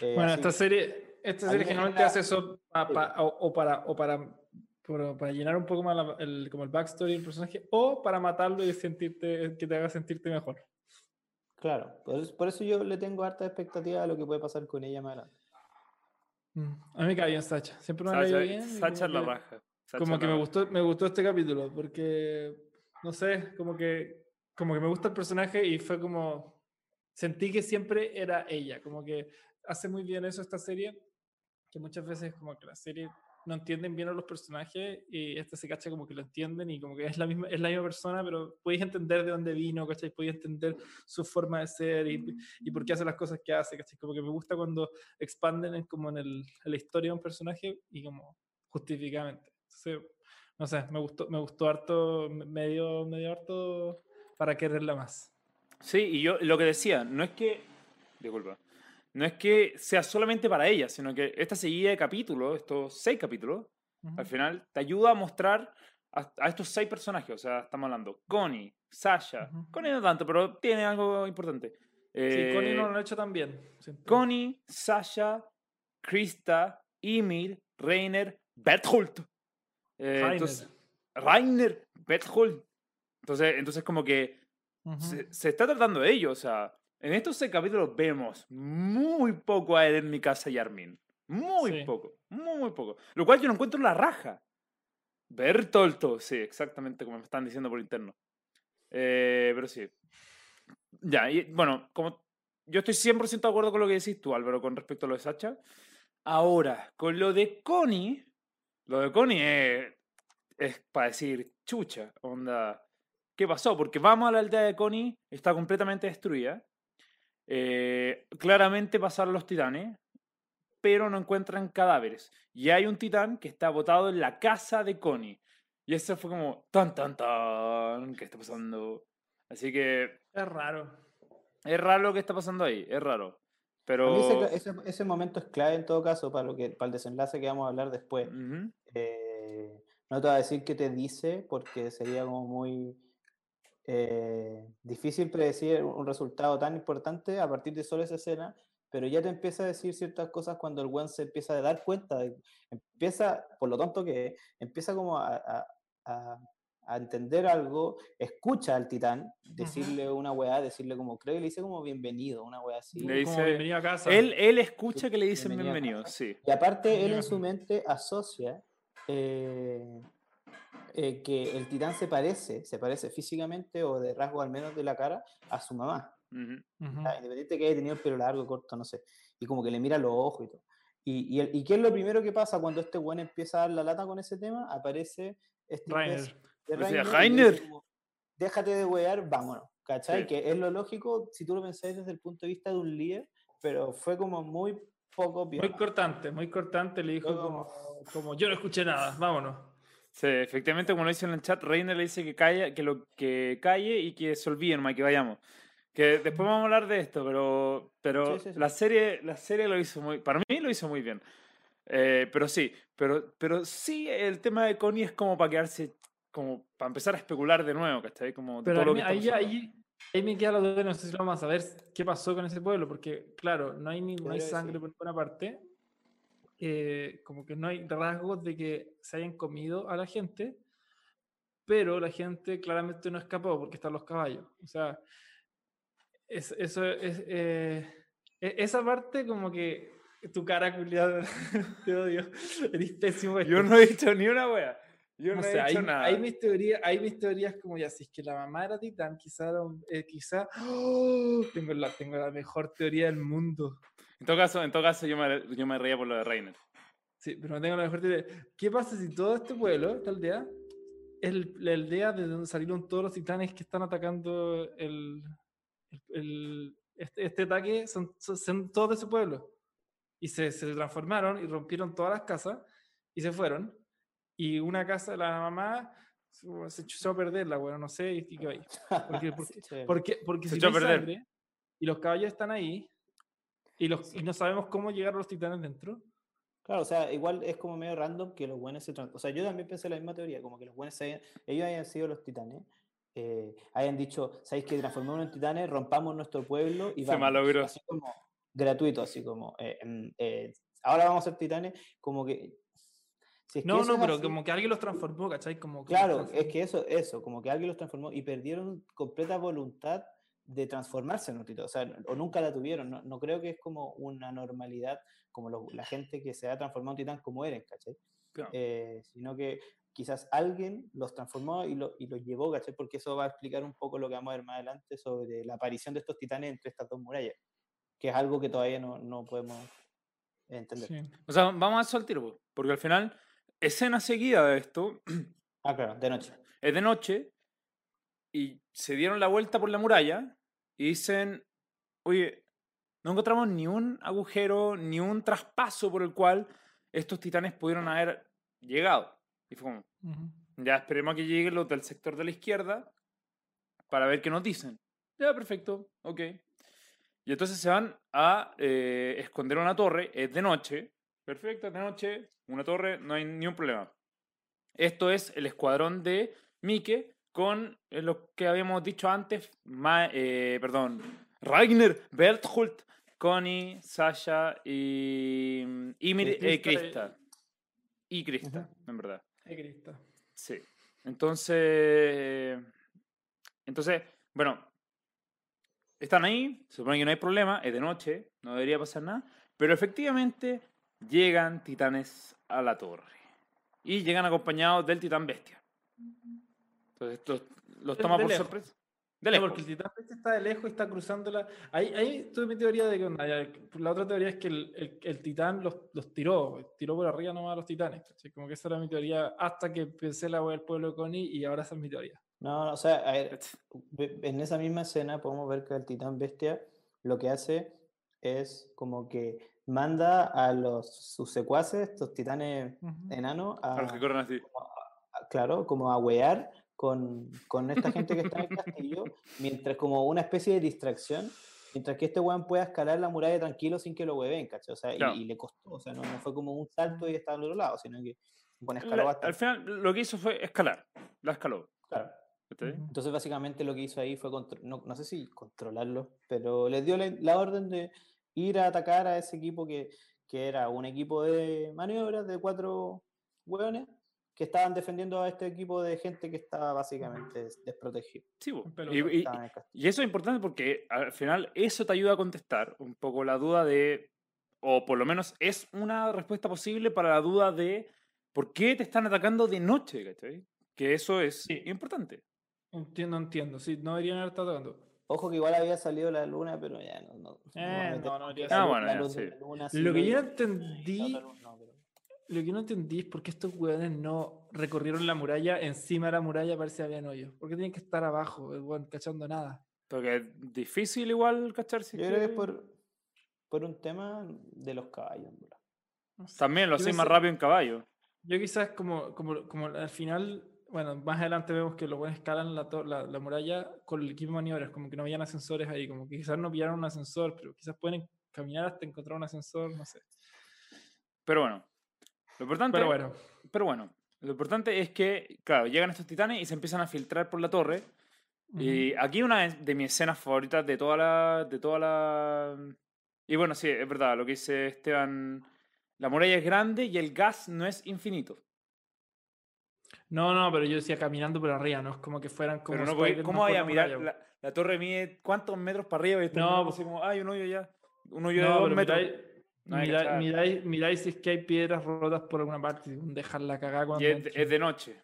Eh, Bueno, así esta serie, esta serie me generalmente genera- hace eso pa- pa- o, o para, o para, por- para llenar un poco más la- el, como el backstory del personaje, o para matarlo y sentirte, que te haga sentirte mejor. Claro, por, eso- por eso yo le tengo harta expectativa a lo que puede pasar con ella más adelante. Mm, A mí me cae bien Sacha. Siempre me ha caído bien. y Sacha la raja. Sacha como que me gustó, me gustó este capítulo, porque, no sé, como que, como que me gusta el personaje y fue como, sentí que siempre era ella, como que hace muy bien eso esta serie, que muchas veces como que la serie no entienden bien a los personajes y esta se cacha como que lo entienden y como que es la misma, es la misma persona, pero podéis entender de dónde vino, ¿cachai? Podéis entender su forma de ser y, y por qué hace las cosas que hace, ¿cachai? Como que me gusta cuando expanden en, como en, el, en la historia de un personaje y como justificadamente. Entonces, no sé, me gustó, me gustó harto, me- medio, medio harto para quererla más. Sí, y yo lo que decía, no es que. Disculpa. No es que sea solamente para ella, sino que esta seguida de capítulos, estos seis capítulos, al final te ayuda a mostrar a, a estos seis personajes. O sea, estamos hablando Connie, Sasha. Ujú. Connie no tanto, pero tiene algo importante. Sí, Connie Eh, no lo ha hecho tan bien. Connie, Sasha, Krista, Ymir, Reiner, Berthold. Eh, Rainer. entonces, Rainer, Berthold. Entonces, entonces como que Ujú. se, se está tratando de ello. O sea, en estos seis capítulos vemos muy poco a Eren, Mikasa y Armin. Muy Sí. poco, muy, muy poco. Lo cual yo no encuentro la raja. Bertolto, sí, exactamente como me están diciendo por interno. Eh, pero sí. Ya, y bueno, como yo estoy 100% de acuerdo con lo que decís tú, Álvaro, con respecto a lo de Sacha. Ahora, con lo de Connie, lo de Connie es, es para decir, chucha, onda, ¿qué pasó? Porque vamos a la aldea de Connie, está completamente destruida. Eh, claramente pasaron los titanes, pero no encuentran cadáveres. Y hay un titán que está botado en la casa de Connie. Y eso fue como, tan, tan, tan, ¿qué está pasando? Así que Es raro. es raro lo que está pasando ahí, es raro. A mí ese, Pero... ca- ese, ese momento es clave en todo caso para, lo que, para el desenlace que vamos a hablar después. Ujú. Eh, no te voy a decir qué te dice porque sería como muy eh, difícil predecir un resultado tan importante a partir de solo esa escena, pero ya te empieza a decir ciertas cosas cuando el buen se empieza a dar cuenta, de- empieza, por lo tonto que es, empieza como a, a- a- a entender algo, escucha al titán decirle una weá, decirle como, creo que le dice como bienvenido, una weá así. Le Como dice- bienvenido a casa. Él, él escucha que le dicen Bienvenido bienvenido, sí. Y aparte, él Ya. en su mente asocia eh, eh, que el titán se parece, se parece físicamente o de rasgo al menos de la cara a su mamá. Ujú. ¿ya? Independiente que haya tenido el pelo largo, corto, no sé. Y como que le mira los ojos y todo. Y, y, el- ¿y qué es lo primero que pasa cuando este buen empieza a dar la lata con ese tema? Aparece este Rainer. de Rainer le dice "Rainer". como, Déjate de wear, vámonos. ¿Cachai? Sí. Que es lo lógico si tú lo pensáis desde el punto de vista de un líder, pero fue como muy poco Muy piola. cortante, muy cortante. Le dijo como, como- como yo no escuché nada, vámonos. Sí, efectivamente, como lo dice en el chat, Reiner le dice que calle, que lo que calle y que se olviden, más que vayamos. Que después vamos a hablar de esto, pero, pero Sí, sí, sí. la serie, la serie lo hizo muy, para mí lo hizo muy bien. Eh, pero sí, pero, pero sí el tema de Connie es como para quedarse, como para empezar a especular de nuevo, ¿cachai? Como de Pero todo a lo que ahí, ahí, ahí me queda la duda, no sé si lo vamos a saber qué pasó con ese pueblo, porque claro, no hay, ni, no hay sangre por ninguna parte, eh, como que no hay rasgos de que se hayan comido a la gente, pero la gente claramente no escapó porque están los caballos. O sea, es- eso es... eh, e- esa parte como que tu cara culiada, [LAUGHS] te odio, eres pésimo. Yo no he dicho ni una wea. Yo no, No he sé, hay, nada. hay mis teorías, hay mis teorías como ya, si es que la mamá era titán, quizá, era un- eh, quizá ¡Oh! [GASPS] tengo, la, tengo la mejor teoría del mundo. En todo caso, en todo caso yo, me, yo me reía por lo de Reiner. Sí, pero no tengo la mejor teoría. ¿Qué pasa si todo este pueblo, esta aldea, es el- la aldea de donde salieron todos los titanes que están atacando el, el- el- este, este ataque? Son, son, son todos de ese pueblo. Y se, se transformaron y rompieron todas las casas y se fueron. Y una casa, la mamá se echó a perderla, bueno, no sé, y, y quedó ahí. [LAUGHS] Porque, porque, porque, porque Se si echó a perder. sangre y los caballos están ahí y, los, y no sabemos cómo llegaron los titanes dentro. Claro, o sea, igual es como medio random que los buenos se O sea, yo también pensé la misma teoría, como que los buenos se hayan- ellos hayan sido los titanes, eh, hayan dicho, ¿sabéis que transformémonos en titanes, rompamos nuestro pueblo y Se vamos? malogró. Así como gratuito, así como, eh, mm, eh, ahora vamos a ser titanes, como que... si es que No, eso no, pero así- como que alguien los transformó, ¿cachai? Como que los Claro, es que eso, eso, como que alguien los transformó y perdieron completa voluntad de transformarse en un titán, o sea, o nunca la tuvieron, no, no creo que es como una normalidad, como lo- la gente que se ha transformado en titán como Eren, ¿cachai? Claro. Eh, sino que quizás alguien los transformó y, lo- y los llevó, ¿cachai? Porque eso va a explicar un poco lo que vamos a ver más adelante sobre la aparición de estos titanes entre estas dos murallas, que es algo que todavía no, no podemos entender. Sí. O sea, vamos a eso al tiro, po, porque al final, escena seguida de esto Ah, claro, de noche. es de noche y se dieron la vuelta por la muralla y dicen, oye, no encontramos ni un agujero, ni un traspaso por el cual estos titanes pudieron haber llegado. Y fue como, ya esperemos a que lleguen los del sector de la izquierda para ver qué nos dicen. Ya, perfecto, ok. Y entonces se van a eh, esconder una torre, es de noche, perfecto, es de noche, una torre, no hay ni un problema. Esto es el escuadrón de Mike con eh, lo que habíamos dicho antes, Ma- eh, perdón, Ragnar, Berthold, Connie, Sasha y, y, Mir- Y eh, Krista, eh, Krista. Y Krista, Ujú. en verdad. Ay, Cristo. Sí. Entonces, entonces, bueno, están ahí, se supone que no hay problema, es de noche, no debería pasar nada, pero efectivamente llegan titanes a la torre y llegan acompañados del titán bestia. Entonces, los, los toma de por lejos. sorpresa. De No, lejos. porque el titán este está de lejos y está cruzando la. Ahí, ahí tuve mi teoría de que La otra teoría es que el, el- el titán los, los tiró, tiró por arriba nomás a los titanes. ¿cachai? Como que esa era mi teoría hasta que pensé la wea del pueblo de Connie y ahora esa es mi teoría. No, no, o sea, a ver, ve- en esa misma escena podemos ver que el titán bestia lo que hace es como que manda a los sus secuaces, estos titanes Ujú. enanos, A los a, que corren así. a- claro, como a wear con, con esta gente que está en el castillo, mientras como una especie de distracción, mientras que este weón pueda escalar la muralla tranquilo sin que lo hueven, ¿cachai? O sea, y- Claro. y, le costó, o sea, no, no fue como un salto y estaba al otro lado, sino que bueno, escaló La- bastante. al final lo que hizo fue escalar. La escaló. Claro. Entonces, básicamente lo que hizo ahí fue, no, no sé si controlarlo, pero les dio la, la orden de ir a atacar a ese equipo que, que era un equipo de maniobras de cuatro hueones que estaban defendiendo a este equipo de gente que estaba básicamente des- desprotegido. Sí. Y- y- Estaban en el castillo. Y eso es importante porque al final eso te ayuda a contestar un poco la duda de, o por lo menos es una respuesta posible para la duda de por qué te están atacando de noche, ¿cachai? Que eso es Sí. importante. Entiendo, entiendo. Sí, no deberían haber estado atacando. Ojo que igual había salido la luna, pero ya no. no, no Eh, no, no Ah, no otra luz no, pero- lo que no entendí es por qué estos hueones no recorrieron la muralla encima de la muralla para ver si habían hoyos. ¿Por qué tienen que estar abajo, el weón, cachando nada? Porque es difícil igual cacharse. Yo creo que es por, por un tema de los caballos, bro. No sé. También lo Yo hacéis más rápido en caballo. Yo quizás como, como, como al final, bueno, más adelante vemos que los buenos escalan la, la, la muralla con el equipo de maniobras, como que no habían ascensores ahí, como que quizás no pillaron un ascensor, pero quizás pueden caminar hasta encontrar un ascensor, no sé. Pero bueno, lo importante, Pero bueno, pero bueno, lo importante es que, claro, llegan estos titanes y se empiezan a filtrar por la torre. Y aquí una de- mis escenas favoritas de toda la. De toda la... Y bueno, sí, es verdad, lo que dice Esteban. La muralla es grande y el gas no es infinito. no, no, pero yo decía caminando por arriba, no es como que fueran como Pero no, ¿cómo vaya a mirar? La, la torre mide cuántos metros para arriba y está No, pues- así como, hay un hoyo ya. Un hoyo de dos metros. miráis, No miráis, miráis, miráis si es que hay piedras rotas por alguna parte, dejar la cagada cuando Y es, entren. es de noche.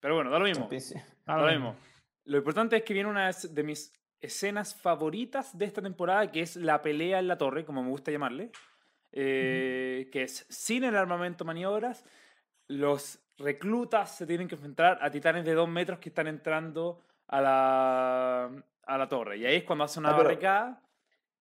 Pero bueno, da lo mismo. Principio- Ah, Da lo mismo. Lo importante es que viene una de mis escenas favoritas de esta temporada, que es la pelea en la torre, como me gusta llamarle, eh, que es sin el armamento maniobras, los reclutas se tienen que enfrentar a titanes de dos metros que están entrando a la, a la torre. Y ahí es cuando hace una Ah, pero- barricada.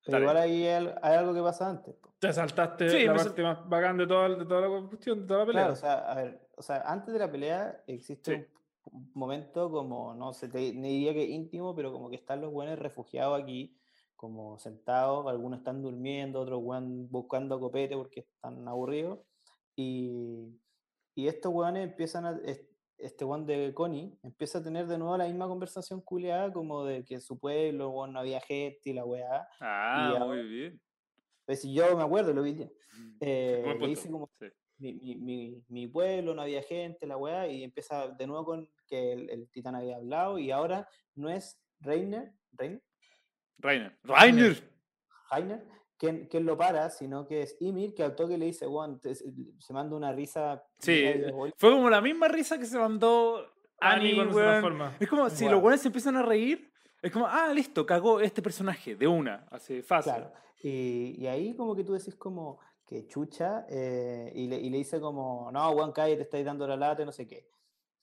Pero igual ahí hay, hay algo que pasa antes. po. Te saltaste Sí, la me parte más bacán de toda, de toda la cuestión, de toda la pelea. Claro, o sea, a ver, o sea, antes de la pelea existe Sí. un, momento como, no sé, te ni diría que íntimo, pero como que están los buenos refugiados aquí, como sentados, algunos están durmiendo, otros weón buscando copete porque están aburridos. Y, y estos weones empiezan a, es- este weón de Connie empieza a tener de nuevo la misma conversación culiada como de que en su pueblo, weón, no había gente y la weá. Ah, Y muy bien. Pues si yo me acuerdo, lo vi ya. Eh, le como, sí. mi, mi, mi, mi pueblo, no había gente, la weá, y empieza de nuevo con que el, el titán había hablado, y ahora no es Reiner, Reiner, Rainer. Rainer. Reiner quien, quien lo para, sino que es Ymir, que al toque le dice, te- se manda una risa. Sí, media eh, diabólica". fue como la misma risa que se mandó Annie Annie, weón. Es como si los weones se empiezan a reír, es como, ah, listo, cagó este personaje de una, así fácil. Claro. Y, y ahí como que tú decís como que chucha, eh, y, le, y le dice como, no, weón, cállate, te estáis dando la lata, y no sé qué.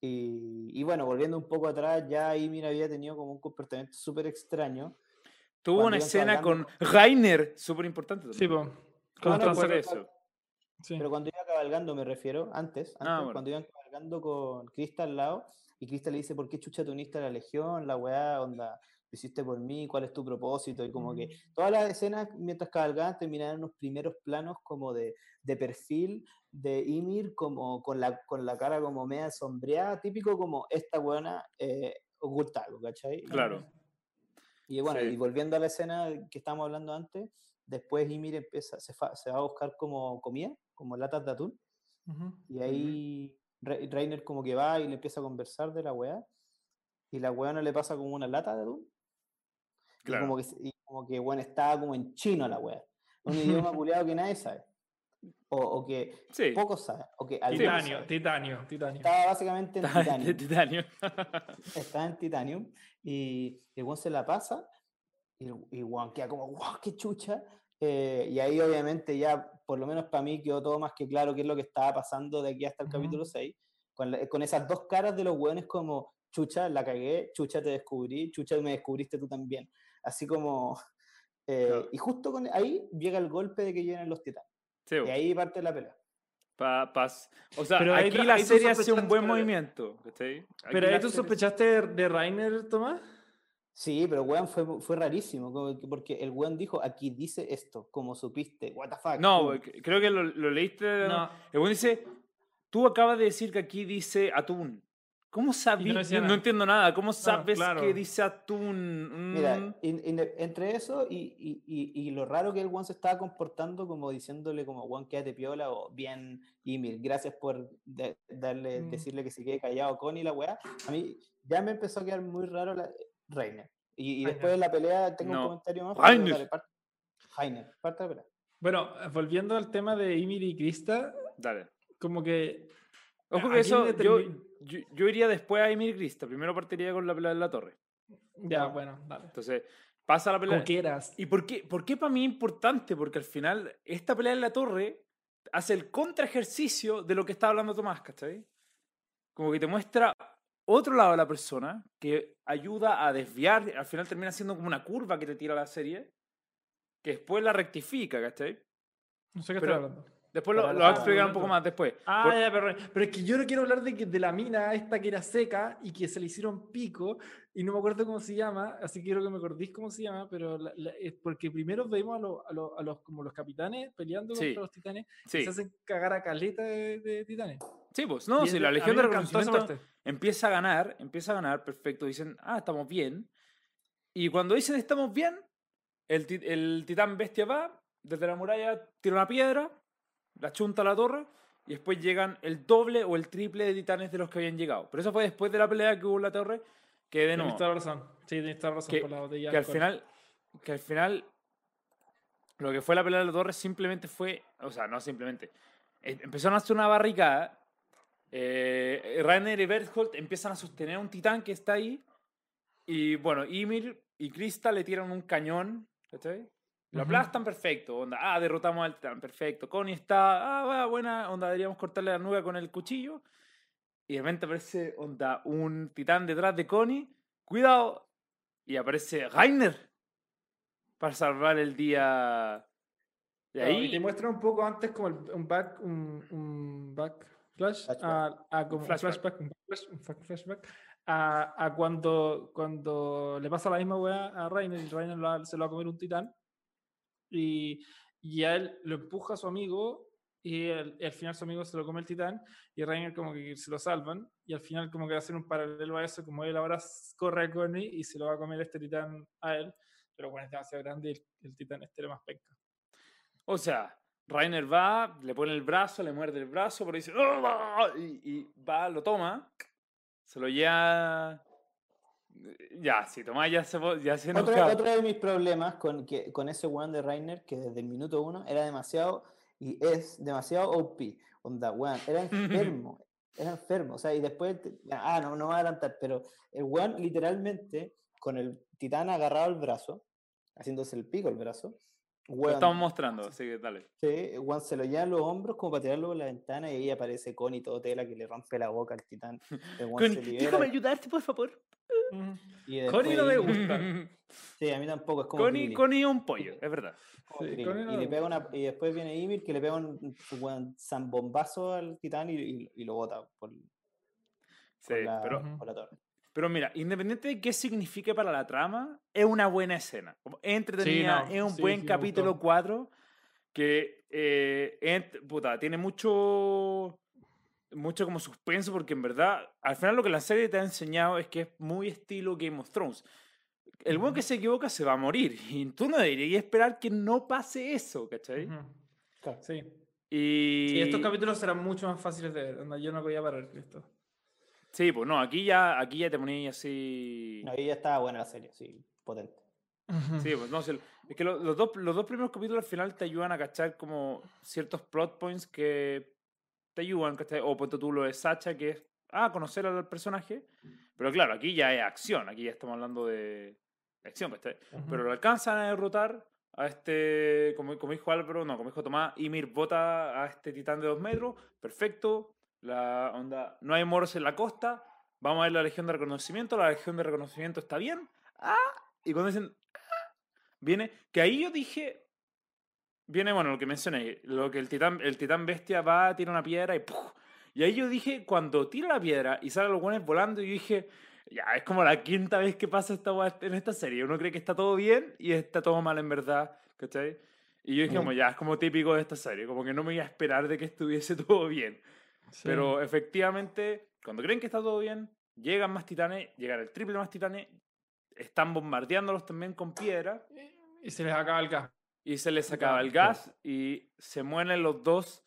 Y, y bueno, volviendo un poco atrás, ya Ymir había tenido como un comportamiento súper extraño. Tuvo cuando una escena con Rainer, súper importante. Sí, también. po. No, Con no, trans- por pero- eso. sí. Pero cuando iba cabalgando, me refiero, antes, antes Ah, bueno. cuando iban cabalgando con Krista al lado, y Krista le dice, ¿por qué chucha te uniste a la Legión? La weá, onda, hiciste por mí, ¿cuál es tu propósito? Y como que todas las escenas, mientras cabalgaban, terminaban unos primeros planos como de, de perfil de Ymir, como con la, con la cara como media sombreada, típico como esta weona eh, oculta algo, ¿cachai? Claro. Y bueno, Sí. y volviendo a la escena que estábamos hablando antes, después Ymir empieza, se, fa- se va a buscar como comida, como latas de atún, Ujú. y ahí Re- Reiner como que va y le empieza a conversar de la weá, y la weá no le pasa como una lata de atún, y Claro. como que, y como que bueno, estaba como en chino la weá, un [LAUGHS] idioma culiado que nadie sabe, o, o que Sí. pocos saben, o que Titanio, saben. titanio, titanio. Estaba básicamente en Está titanio titanio. [LAUGHS] está en Titanium y el weón se la pasa y y weón queda como, wow, qué chucha. eh, y ahí obviamente ya, por lo menos para mí, quedó todo más que claro qué es lo que estaba pasando de aquí hasta el Ujú. capítulo 6, con, la- con esas dos caras de los weones como, chucha, la cagué, chucha, te descubrí, chucha, me descubriste tú también. Así como... [LAUGHS] eh, Claro. Y justo con, ahí llega el golpe de que llegan los titanes. Sí, Y ahí parte la pelea. pa- pas- O sea, Pero ahí aquí la serie hace un sospechaste- buen movimiento. Aquí Pero ahí tú sospechaste de, de Rainer, Tomás. Sí, pero weón fue, fue rarísimo, porque el weón dijo, aquí dice esto, como supiste, what the fuck. No, pum". porque creo que lo, lo leíste. No. El weón dice, tú acabas de decir que aquí dice atún. ¿Cómo sabes? no, entiendo nada. ¿Cómo sabes claro. que dice atún? Mira, Mm, in- inde- entre eso y, y- y- y lo raro que el weón se estaba comportando como diciéndole como weón quédate piola o bien Ymir, gracias por de- darle, Mm. decirle que se quede callado con y la weá, a mí ya me empezó a quedar muy raro la Reiner. Y, y después de la pelea tengo No. un comentario más. pero Reiner. dale, parte- de la pelea. Bueno, volviendo al tema de Ymir y Krista, Dale. como que. Ojo que eso, yo, yo, yo iría después a Emir Crista. Primero partiría con la pelea de la torre. Ya, bueno, dale. Entonces, pasa la pelea. Como quieras. ¿Y por qué, por qué para mí es importante? Porque al final, esta pelea en la torre hace el contra ejercicio de lo que está hablando Tomás, ¿cachai? Como que te muestra otro lado de la persona que ayuda a desviar, al final termina siendo como una curva que te tira la serie, que después la rectifica, ¿cachai? No sé qué Pero- estoy hablando. Después lo, lo voy a explicar un poco más después. Ah, Por- ya, pero, pero es que yo no quiero hablar de, que- de la mina esta que era seca y que se le hicieron pico y no me acuerdo cómo se llama, así quiero que me acordéis cómo se llama, pero la- la- es porque primero vemos a, los- a, los- a los, como los capitanes peleando Sí. contra los titanes y sí, se hacen cagar a caleta de, de titanes. sí, pues, no, Y si es la Legión de Reconocimiento empieza a ganar, empieza a ganar, perfecto, dicen, ah, estamos bien. Y cuando dicen estamos bien, el, el titán bestia va, desde la muralla tira una piedra, la chunta a la torre, y después llegan el doble o el triple de titanes de los que habían llegado. Pero eso fue después de la pelea que hubo en la torre, que de nuevo, Tienes razón. Sí, tienes razón Que- por la botella. que al final, que al final, lo que fue la pelea de la torre simplemente fue, o sea, no simplemente, eh, empezaron a hacer una barricada Eh, Rainer y Berthold empiezan a sostener a un titán que está ahí. Y bueno, Ymir y Krista le tiran un cañón. ¿Cachai? Lo aplastan perfecto. Onda, ah, derrotamos al titán, perfecto. Connie está, ah, va, buena, onda, deberíamos cortarle la nuca con el cuchillo. Y de repente aparece, onda, un titán detrás de Connie. Cuidado. Y aparece Rainer para salvar el día. De Claro, ahí. Y te muestran un poco antes como el- un back, un, un backflash, Flashback. a, a como un Flashback. flashback, un backflash, un flashback, a, a cuando, cuando le pasa la misma weá a Rainer y Rainer lo se lo va a comer un titán y, y a él lo empuja a su amigo y, al final su amigo se lo come el titán y Rainer como que se lo salvan y al final como que hacen un paralelo a eso como él ahora corre a Connie y se lo va a comer este titán a él pero bueno es demasiado grande y el, el titán este era más penca O sea, Rainer va, le pone el brazo, le muerde el brazo, pero dice. "Ah", Y, y va, lo toma, se lo lleva. Ya, si Tomás ya se, ya se Otro, otro de mis problemas con, que, con ese one de Rainer, que desde el minuto uno era demasiado, y es demasiado OP, onda, weón, era [LAUGHS] enfermo, era enfermo, o sea, y después, ah, no, no voy a adelantar, pero el one literalmente, con el titán agarrado al brazo, haciéndose el pico al brazo, Lo weón, estamos mostrando, así que dale. sí, el weón se lo lleva a los hombros como para tirarlo por la ventana, y ahí aparece Connie todo tela que le rompe la boca al titán, el weón se [LAUGHS] libera, ayudarte, por favor. Y Connie no me gusta. [LAUGHS] Sí, a mí tampoco, es como Connie. Connie es un pollo, es verdad. Sí, no y, le pega una, y después viene Ymir que le pega un, zambombazo al titán y, y- y lo bota por, por Sí, la, pero, por la torre. pero mira, independiente de qué signifique para la trama, es una buena escena. Es entretenida, no, es un sí, buen capítulo gustó. 4 que eh, ent- puta, tiene mucho mucho como suspenso porque en verdad al final lo que la serie te ha enseñado es que es muy estilo Game of Thrones. El buen que se equivoca se va a morir [LAUGHS] y tú no deberías esperar que no pase eso, ¿cachai? Sí. Y estos capítulos serán mucho más fáciles de ver. Yo no voy a parar con esto. Sí, pues no, aquí ya aquí ya te ponías así No, ahí ya estaba buena la serie, sí, potente. Sí, pues no, sé, es que lo- los, dos, los dos primeros capítulos al final te ayudan a cachar como ciertos plot points que te ayudan, ¿cachai? O ponte tú lo de Sacha, que es, ah, conocer al personaje. Pero claro, aquí ya es acción, aquí ya estamos hablando de, acción, ¿cachai? Pero lo alcanzan a derrotar a este, como, como dijo Álvaro, no, como dijo Tomás, Ymir bota a este titán de dos metros, perfecto, la onda, no hay moros en la costa, vamos a ver la Legión de Reconocimiento, la Legión de Reconocimiento está bien, ah, y cuando dicen, ah, viene, que ahí yo dije, viene, bueno, lo que mencioné, lo que el titán, el titán bestia va, tira una piedra y ¡puf! Y ahí yo dije, cuando tira la piedra y salen los guanes volando, yo dije, ya, es como la quinta vez que pasa esta en esta serie. Uno cree que está todo bien y está todo mal en verdad, ¿cachai? Y yo dije, Mm. como ya, es como típico de esta serie, como que no me iba a esperar de que estuviese [LAUGHS] todo bien. Pero efectivamente, cuando creen que está todo bien, llegan más titanes, llegan el triple más titanes, están bombardeándolos también con piedra Y se les acaba el gas. Y se les acaba el gas y se mueren los dos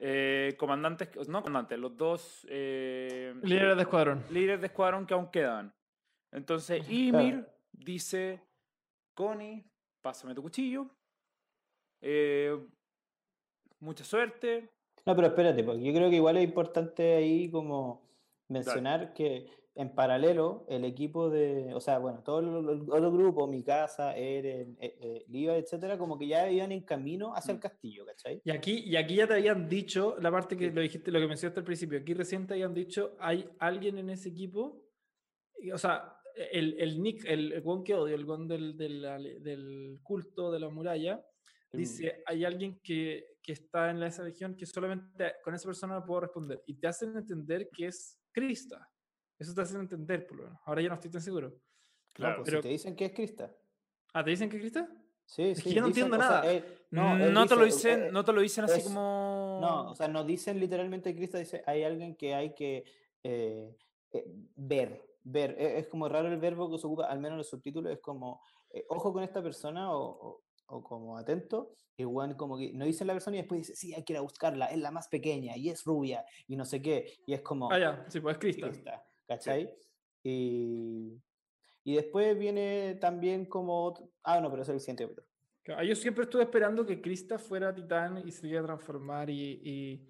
eh, comandantes, no comandantes, los dos eh, Líderes de escuadrón. líderes de escuadrón que aún quedaban. Entonces Ymir dice, Connie, pásame tu cuchillo, eh, mucha suerte. No, pero espérate, porque yo creo que igual es importante ahí como mencionar que en paralelo el equipo de, o sea, bueno, todo el, el otro grupo, mi casa, Eren, eh, eh, Liva, etcétera, como que ya iban en camino hacia el Mm. castillo, ¿cachai? Y aquí, y aquí ya te habían dicho, la parte que lo dijiste, lo que mencionaste al principio, aquí recién te habían dicho, hay alguien en ese equipo, y, o sea, el, el Nick, el, el gon que odio, el gon del, del, del culto de la muralla, dice, hay alguien que, que está en esa región que solamente con esa persona no puedo responder. Y te hacen entender que es Krista. Eso te hacen entender, por lo menos. Ahora ya no estoy tan seguro. No, Claro. pues, pero- si te dicen que es Crista. Ah, ¿te dicen que es Krista? Sí, Es que sí. yo no dicen, entiendo o sea, nada. él- No, él no te lo dice, dicen, eh, no te lo dicen así es- como... No, o sea, no dicen literalmente Crista, dice, hay alguien que hay que eh, eh, ver, ver. E- Es, como raro el verbo que se ocupa, al menos en los subtítulos, es como, eh, ojo con esta persona o, o- o como atento, igual como que no dicen la persona y después dice, sí, hay que ir a buscarla, es la más pequeña y es rubia y no sé qué, y es como... Ah, ya, sí, pues es. Crista, ¿cachai? Y, y después viene también como... otro- Ah, no, pero eso es el siguiente capítulo. Claro, Yo siempre estuve esperando que Krista fuera titán y se iba a transformar y, y,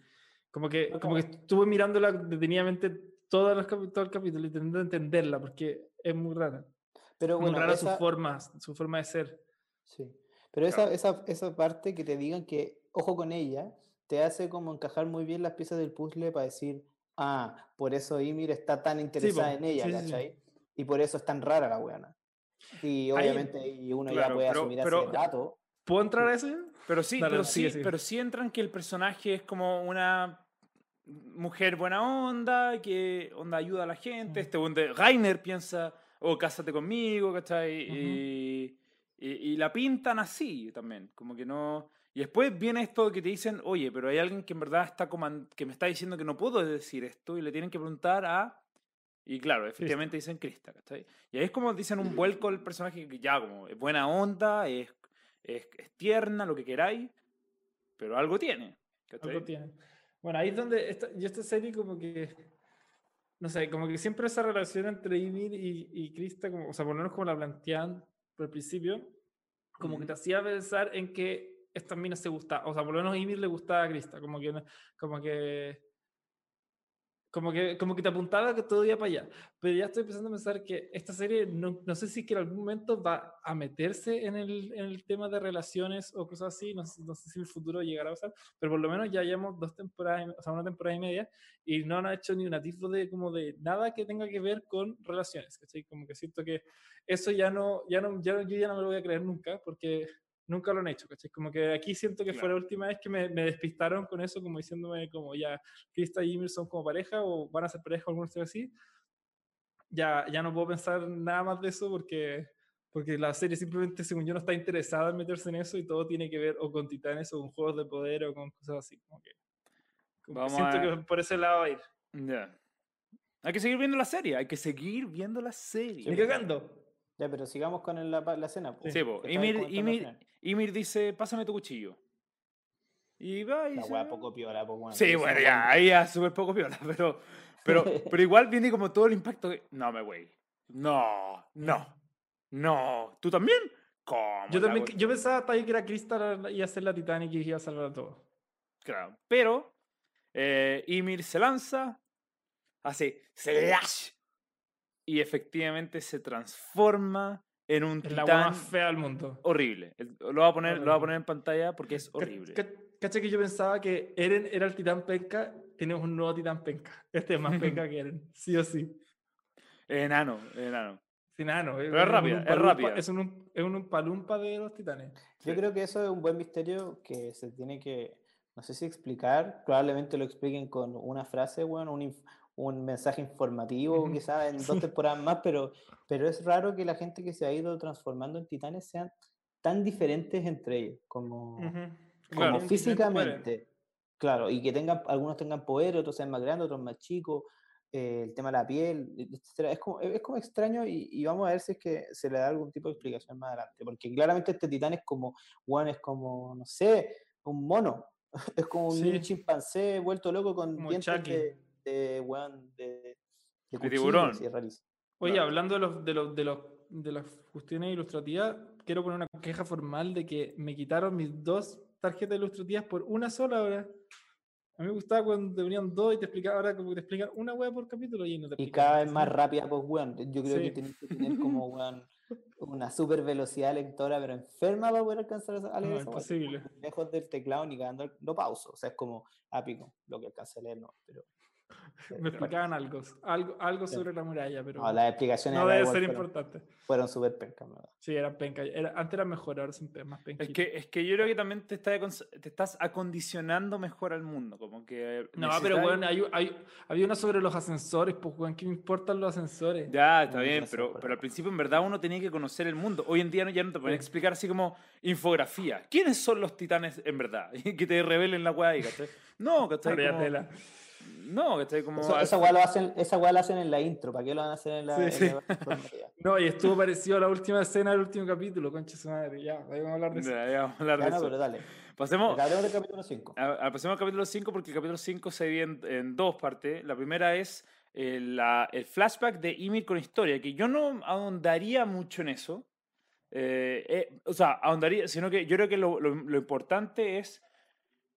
Como que, como que estuve mirándola detenidamente todo el, todo el capítulo, intentando entenderla, porque es muy rara. Pero muy bueno, rara esa- su forma, su forma de ser. Sí. Pero esa, esa, esa parte que te digan que, ojo con ella, te hace como encajar muy bien las piezas del puzzle para decir, ah, por eso Ymir está tan interesada en ella, Sí. ¿cachai? Y por eso es tan rara la weona. Y obviamente y uno ya claro, puede pero- asumir pero- ese dato. ¿Puedo entrar a eso ya? Pero sí, Dale, pero sigue, sí, sigue. pero sí entran que el personaje es como una mujer buena onda, que onda ayuda a la gente. Mm. Este buen de Rainer piensa, o cásate conmigo, ¿cachai? Y, y- y la pintan así también, como que no... Y después viene esto que te dicen, oye, pero hay alguien que en verdad está que me está diciendo que no puedo decir esto y le tienen que preguntar a... Y claro, efectivamente dicen Krista, ¿cachai? Y ahí es como dicen un vuelco al personaje que ya como es buena onda, es, es, es tierna, lo que queráis, pero algo tiene. ¿cachai? Algo tiene. Bueno, ahí es donde esta, yo esta serie como que, no sé, como que siempre esa relación entre Ymir y, y Krista, como, o sea, por lo menos como la plantean por el principio, como que te hacía pensar en que estas minas se gustaban, o sea, por lo menos Ymir le gustaba a Krista, como que, como que, como que, como que te apuntaba que todo iba para allá. Pero ya estoy empezando a pensar que esta serie, no, no sé si que en algún momento va a meterse en el, en el tema de relaciones o cosas así, no no sé si en el futuro llegará a pasar, pero por lo menos ya llevamos dos temporadas, o sea, una temporada y media, y no han hecho ni un atisbo de, como de nada que tenga que ver con relaciones, ¿cachai? Como que siento que eso ya no, ya no, ya, yo ya no me lo voy a creer nunca, porque nunca lo han hecho, ¿cachai? Como que aquí siento que fue la última vez que me, me despistaron con eso, como diciéndome como ya, Krista y Ymir son como pareja, o van a ser pareja o cosa así, ya, ya no puedo pensar nada más de eso porque, porque la serie simplemente, según yo, no está interesada en meterse en eso y todo tiene que ver o con titanes o con juegos de poder o con cosas así. Como que, como que Vamos siento a- que por ese lado va a ir. Ya. Hay que seguir viendo la serie, hay que seguir viendo la serie. Ni cagando. Ya, pero sigamos con el- la, la escena. po, Sí, po. que Ymir, Ymir. Ymir dice, pásame tu cuchillo. Y va y La se poco piola, po, weón. Sí, bueno, ya, ahí ya súper poco piola, [LAUGHS] pero, pero, pero igual viene como todo el impacto de, no me güey, no, no, no, ¿tú también? ¿Cómo? Yo también, yo pensaba hasta ahí que era iba a ser la Titanic y iba a salvar a todos. Claro, pero eh, Ymir se lanza, hace slash y efectivamente se transforma en un Es la titán más fea del mundo. horrible. Lo voy, a poner, lo voy a Horrible. poner en pantalla porque es horrible. ca- Cacha que yo pensaba que Eren era el titán penca, tenemos un nuevo titán penca. Este es más penca que Eren, [LAUGHS] sí o sí. Enano, enano. Sin nano. Pero es rápida, es rápida. Es un, es un palumpa de los titanes. Yo Sí. creo que eso es un buen misterio que se tiene que, no sé si explicar, probablemente lo expliquen con una frase, bueno, un, un mensaje informativo, quizás en dos temporadas más, pero, pero es raro que la gente que se ha ido transformando en titanes sean tan diferentes entre ellos, como, como Claro. Físicamente. Claro, y que tengan, algunos tengan poder, otros sean más grandes, otros más chicos, eh, el tema de la piel, etcétera. Es como, es como extraño y, y vamos a ver si es que se le da algún tipo de explicación más adelante, porque claramente este titán es como, Juan es como, no sé, un mono, [LAUGHS] es como un Sí. chimpancé vuelto loco con Como dientes Chucky. de, de, weón, de, de cuchillo, tiburón. rarísimo. Oye, Claro. hablando de los, de los, de los, de las cuestiones ilustrativas, quiero poner una queja formal de que me quitaron mis dos tarjetas ilustrativas por una sola ahora. A mí me gustaba cuando te venían dos y te explicaba ahora como que te explican una web por capítulo y no te Y cada vez más rápida, pues, weón. Yo creo Sí. que tienes que tener como, [LAUGHS] weón, una super velocidad lectora, pero enferma para poder alcanzar a leer No, esa imposible. Lejos del teclado ni cagando, lo pauso. O sea, es como ápico lo que alcancé a leer, no. Pero, Me explicaban algo, algo, algo Sí. sobre la muralla, pero no, las explicaciones no debe ser fueron, importante. fueron súper pencas, ¿verdad? Sí, eran penca. Era, antes eran mejor, ahora son más penca. Es que, es que yo creo que también te, está te estás acondicionando mejor al mundo. Como que No, pero necesitáis- bueno, hay, hay- había una sobre los ascensores, pues, weón, ¿qué me importan los ascensores? Ya, está Muy bien, pero, pero al principio en verdad uno tenía que conocer el mundo. Hoy en día no- ya no te pueden Sí. explicar así como infografía. ¿Quiénes son los titanes en verdad? [LAUGHS] Que te revelen la weá ahí, ¿cachai? No, ¿cachai? Como- no, ¿cachai? Como Eso- al- esa weá lo hacen, esa la hacen en la intro. ¿Para qué lo van a hacer en la, Sí, en sí. la informativa? [LAUGHS] No, y estuvo parecido a la última escena del último capítulo, concha su madre. Ya, ahí vamos a hablar de eso. Ya, ya vamos a hablar de Ya, no, eso. pero dale. Pasemos, Hablemos del capítulo 5. a- a- pasemos al capítulo 5 porque el capítulo 5 se divide en, en dos partes. La primera es eh, la- el flashback de Ymir con historia, que yo no ahondaría mucho en eso. Eh, eh, o sea, ahondaría, sino que yo creo que lo, lo- lo importante es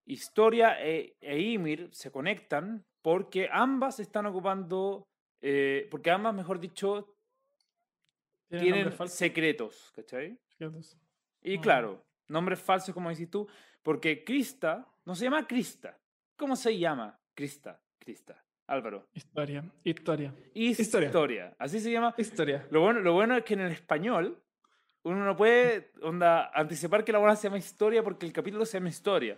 Historia e, e Ymir se conectan porque ambas están ocupando, eh, porque ambas, mejor dicho, ¿Tiene tienen secretos, ¿cachai? Secretos. Y Ah. claro, nombres falsos, como decís tú, porque Krista no se llama Krista. ¿Cómo se llama? Krista, Krista. Álvaro. Historia. Historia. Historia. Historia. Así se llama. Historia. Lo bueno, lo bueno es que en el español uno no puede onda, anticipar que la buena se llama historia porque el capítulo se llama historia.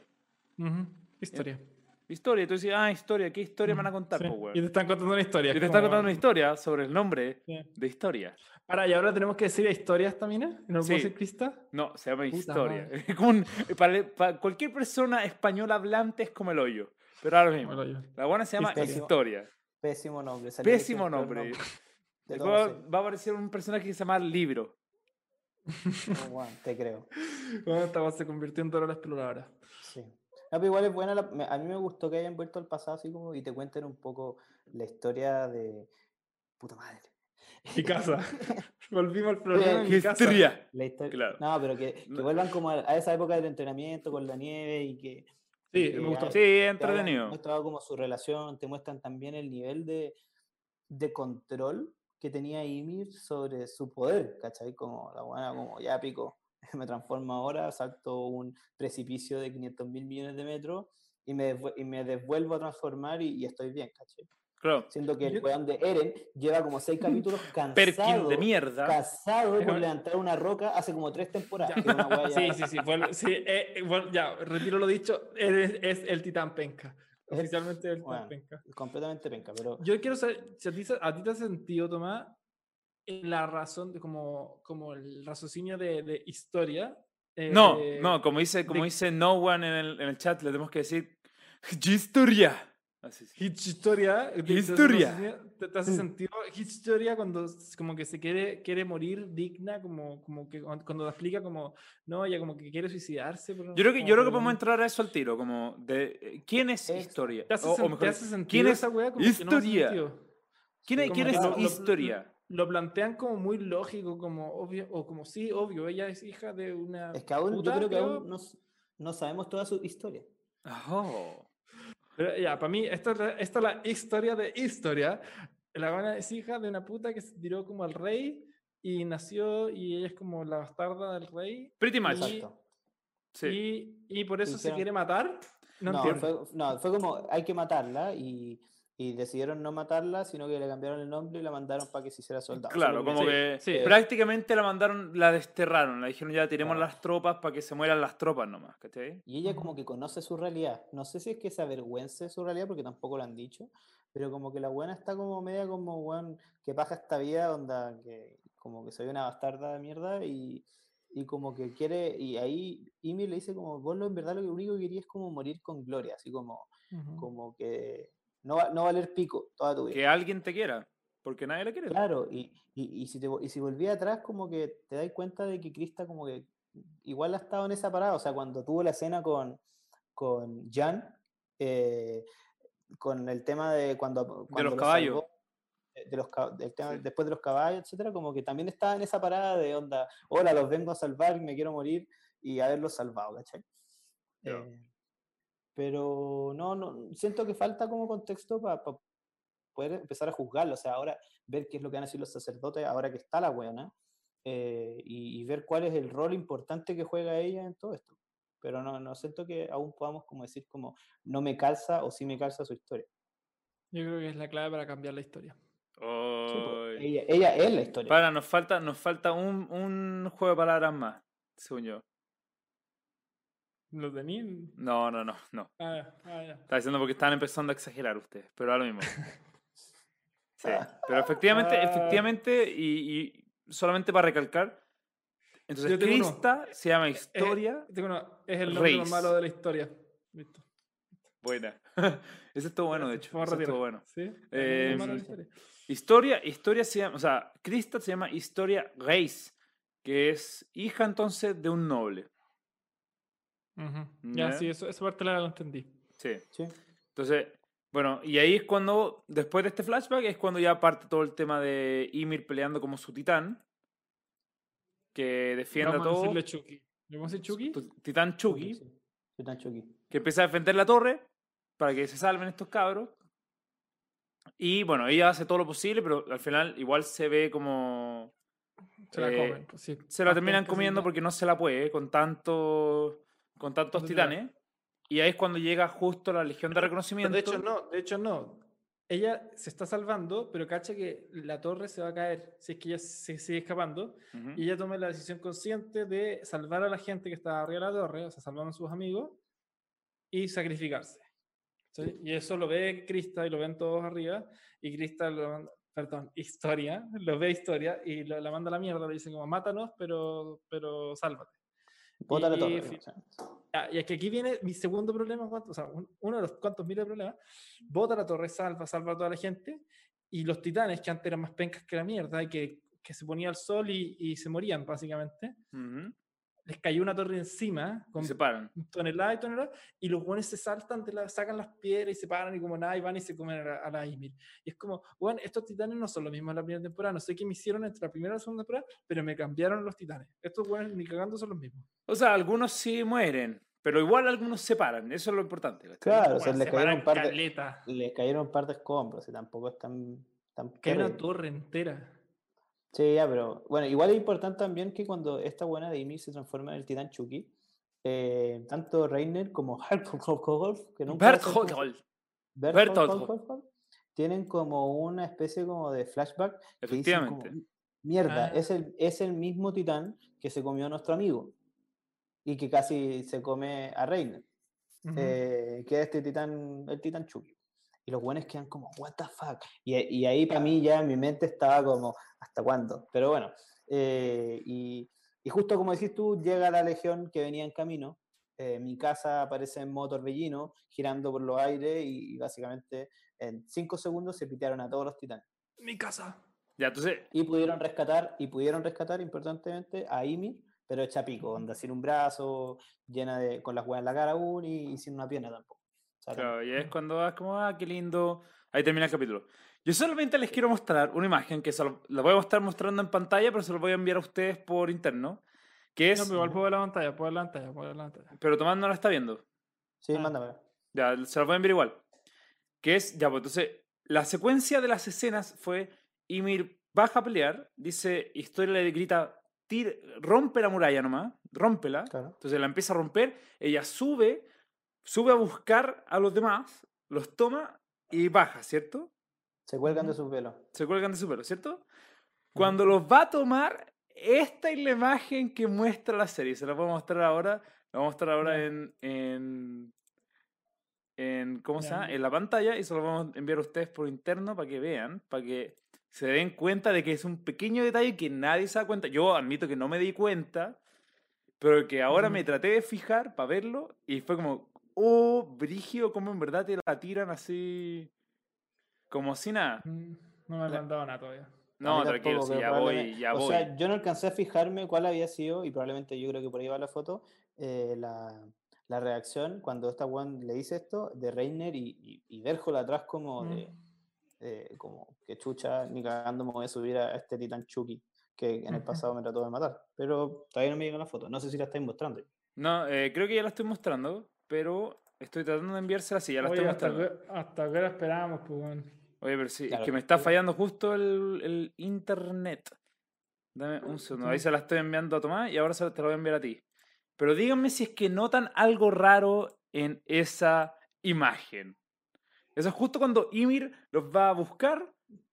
Ujú, Historia. Historia. Tú dices, ah, historia. ¿Qué historia me van a contar, Sí, po, weón? Y te están contando una historia. Y te es están contando una historia sobre el nombre Sí. de historia. Para, y ahora tenemos que decir historias también, ¿eh? ¿No Sí. puedo decir Crista? No, se llama Puta historia. [LAUGHS] como un- para, para cualquier persona española hablante es como el hoyo. Pero ahora mismo. La buena se llama Historia. historia. Pésimo nombre. Pésimo nombre. [LAUGHS] de Después va, a aparecer un personaje que se llama Libro. Oh, bueno, te creo. [LAUGHS] Bueno, esta se convirtió en Dora la exploradora. No, pero igual es buena. la- a mí me gustó que hayan vuelto al pasado así como y te cuenten un poco la historia de. Puta madre. Mi casa. [LAUGHS] [LAUGHS] Volvimos al problema de mi casa. La historia. Claro. No, pero que, que vuelvan como a, a esa época del entrenamiento con la nieve y que. Sí, que me gustó. hay- Sí, te entretenido. mostrado como su relación, te muestran también el nivel de, de control que tenía Ymir sobre su poder, ¿cachai? Como la buena, como ya pico, [LAUGHS] me transformo ahora, salto un precipicio de 500 mil millones de metros y me, y me devuelvo a transformar y, y estoy bien, ¿cachai? Claro. Siendo que el weón de Eren lleva como seis capítulos cansado, [LAUGHS] Perkin de mierda. casado por levantar una roca hace como tres temporadas. es [LAUGHS] Sí, sí, sí. vuelvo- sí eh, eh, bueno, ya, retiro lo dicho. Eres, es el titán penca. Es- Oficialmente el titán bueno. penca. completamente penca, pero Yo quiero saber si a ti, a ti te has sentido, Tomás, la razón, de como, como el raciocinio de, de historia. eh, No, de- no, como dice, como de- dice no one en el, en el chat, le tenemos que decir historia. Así sí. Historia. Historia. ¿Te, te hace sentido historia cuando como que se quiere, quiere morir digna, como, como que cuando explica como, no, ella como que quiere suicidarse? pero Yo creo que, yo creo que lo podemos entrar a eso al tiro, como de eh, quién es Extra. historia. ¿Te hace, O, o mejor te hace sentido ¿quién es esa weá? Como que no historia? ¿Quién es, como quién que es lo- lo- historia? Lo plantean como muy lógico, como obvio, o como sí, obvio, ella es hija de una. es que aún, yo puta, creo que creo. aún no, no sabemos toda su historia. Oh. Pero ya, para mí, esta es, la, esta es la historia de historia. La buena es hija de una puta que se tiró como al rey y nació y ella es como la bastarda del rey. Pretty much. Y-. Sí. Y, y por eso se Hicieron- quiere matar. No, No, entiendo. fue, no, fue como hay que matarla y, y decidieron no matarla, sino que le cambiaron el nombre y la mandaron para que se hiciera soldado. Claro, como Sí, que sí. prácticamente la mandaron, la desterraron, la dijeron ya tiremos Claro. las tropas para que se mueran las tropas nomás, ¿cachai? Y ella como que conoce su realidad. No sé si es que se avergüence de su realidad, porque tampoco lo han dicho, pero como que la buena está como media como, weón, que paja esta vida, onda, que como que soy una bastarda de mierda y, y como que quiere, y ahí Ymir le dice como, vos lo, en verdad lo único que querías es como morir con gloria, así como, como que no, va- no valer pico toda tu vida. Que alguien te quiera, porque nadie la quiere. Claro, y, y, y si te, y si volví atrás, como que te das cuenta de que Krista como que igual ha estado en esa parada, o sea, cuando tuvo la escena con, con Jan, eh, con el tema de cuando, cuando los lo caballos. salvó, eh, de los, ca- del tema, Sí. después de los caballos, etcétera, como que también estaba en esa parada de onda, hola, los vengo a salvar, me quiero morir, y haberlos salvado, ¿cachai? Ya. Eh, pero no, no, siento que falta como contexto para poder empezar a juzgarlo, o sea, ahora ver qué es lo que van a decir los sacerdotes, ahora que está la buena, y, y ver cuál es el rol importante que juega ella en todo esto. Pero no, no siento que aún podamos como decir como no me calza o sí me calza su historia. Yo creo que es la clave para cambiar la historia. Sí, pues, Ay. ella, ella es la historia. Para, nos falta, nos falta un, un juego de palabras más, según yo. No, no, no, no. Ah, ah, ya. Está diciendo porque están empezando a exagerar ustedes, pero ahora mismo. [LAUGHS] Sí, pero efectivamente, Ah. efectivamente, y, y solamente para recalcar, entonces uno. Crista se llama Eh, Historia tengo una- es el nombre Reis. malo de la historia. Listo. Buena. [LAUGHS] Ese estuvo bueno, de hecho. Ese estuvo bueno. ¿Sí? Eh, historia. Historia, historia se llama, o sea, Crista se llama Historia Reis, que es hija entonces de un noble. Ya, Ya. sí, eso, esa parte la entendí. Sí. Sí. Entonces, bueno, y ahí es cuando, después de este flashback, es cuando ya parte todo el tema de Ymir peleando como su titán, que defiende a Vamos a todo. decirle Chucky. ¿Le vamos a decir Chucky? Titán Chucky. Sí, sí. Titán Chucky. que empieza a defender la torre para que se salven estos cabros. Y bueno, ella hace todo lo posible, pero al final igual se ve como... Se la eh, comen. pues, sí. Se la terminan comiendo porque no se la puede con, tanto, con tantos titanes. Y ahí es cuando llega justo la Legión de Reconocimiento. de hecho, no, de hecho, no. Ella se está salvando, pero cacha que la torre se va a caer si es que ella se sigue escapando. Ujú. Y ella toma la decisión consciente de salvar a la gente que está arriba de la torre, o sea, salvar a sus amigos y sacrificarse. ¿sí? Y eso lo ve Krista y lo ven todos arriba. Y Krista, lo manda- perdón, Historia, lo ve Historia y lo- la manda a la mierda. Le dice como, mátanos, pero, pero sálvate. Bota la torre. Ah, y es que aquí viene mi segundo problema, o sea, un- uno de los cuantos miles de problemas. Bota la torre, salva, salva a toda la gente. Y los titanes, que antes eran más pencas que la mierda, y que, que se ponía al sol y, y se morían, básicamente, Ujú. Les cayó una torre encima Y con se paran. toneladas y toneladas, y los buenos se saltan, de la, sacan las piedras y se paran y como nada, y van y se comen a la, a la Ymir. Y es como, bueno, estos titanes no son los mismos de la primera temporada, no sé qué me hicieron entre la primera y la segunda temporada, pero me cambiaron los titanes. Estos buenos ni cagando son los mismos. O sea, algunos sí mueren, pero igual algunos se paran. Eso es lo importante. Claro, o sea, Bueno, le se cayeron, par de, caleta. le cayeron un par de escombros y tampoco es tan. tan Que una torre entera. Sí, ya, pero bueno, igual es importante también que cuando esta buena de Ymir se transforma en el titán Chucky, eh, tanto Reiner como [LAUGHS] Hulk, que nunca Bert. Hothold, tienen como una especie como de flashback como, efectivamente. mierda, Ah. es, el, es el mismo titán que se comió a nuestro amigo y que casi se come a Reiner, eh, que es este titán, el titán Chucky. Y los buenos quedan como, what the fuck. Y, y ahí para mí ya en mi mente estaba como, ¿hasta cuándo? Pero bueno, eh, y, y justo como decís tú, llega la legión que venía en camino. eh, mi casa aparece en modo torbellino, girando por los aires y, y básicamente en cinco segundos se pitearon a todos los titanes. Mi casa. Ya, entonces, Y pudieron rescatar, y pudieron rescatar importantemente a Ymir, pero hecha pico, onda, sin un brazo, llena de, con las huevas en la cara aún y, y sin una pierna tampoco. Claro, y es cuando vas como, ah, qué lindo. Ahí termina el capítulo. Yo solamente les quiero mostrar una imagen que se lo- la voy a estar mostrando en pantalla, pero se lo voy a enviar a ustedes por interno. Que es, No, pero igual puedo ver la pantalla, puedo ver la pantalla, puedo ver la pantalla. pero Tomás no la está viendo. Sí, Ah. mándamela. Ya, se la voy a enviar igual. Que es, ya, pues entonces, la secuencia de las escenas fue Ymir baja a pelear, dice, Historia le grita, "Tira- rompe la muralla nomás, rómpela. Claro. Entonces la empieza a romper, ella sube, sube a buscar a los demás, los toma y baja, ¿cierto? Se cuelgan de sus velos. Se cuelgan de su pelo, ¿cierto? Cuando los va a tomar, esta es la imagen que muestra la serie. Se la voy a mostrar ahora. La voy a mostrar ahora en, en, en, ¿cómo se llama? En la pantalla y se lo vamos a enviar a ustedes por interno para que vean, para que se den cuenta de que es un pequeño detalle que nadie se da cuenta. Yo admito que no me di cuenta, pero que ahora me traté de fijar para verlo y fue como, oh, brigio, como en verdad te la tiran así, como si nada. Mm, No me han mandado nada todavía. No, tranquilo, sí, ya voy, ya o voy. sea, yo no alcancé a fijarme cuál había sido, y probablemente yo creo que por ahí va la foto, eh, la, la reacción cuando esta one le dice esto de Reiner y, y, y atrás como de, Mm. eh, como que chucha, ni cagando me voy a subir a este titán Chucky que en el [LAUGHS] pasado me trató de matar. Pero todavía no me llega la foto. No sé si la estáis mostrando. No, eh, creo que ya la estoy mostrando, pero estoy tratando de enviársela así, ya la Oye, estoy hasta, mostrando. que- hasta que hora esperábamos, pues. Oye, pero sí, Claro, es que me está fallando justo el, el internet. Dame un segundo, ahí se la estoy enviando a Tomás y ahora se- te la voy a enviar a ti. Pero díganme si es que notan algo raro en esa imagen. Eso es justo cuando Ymir los va a buscar,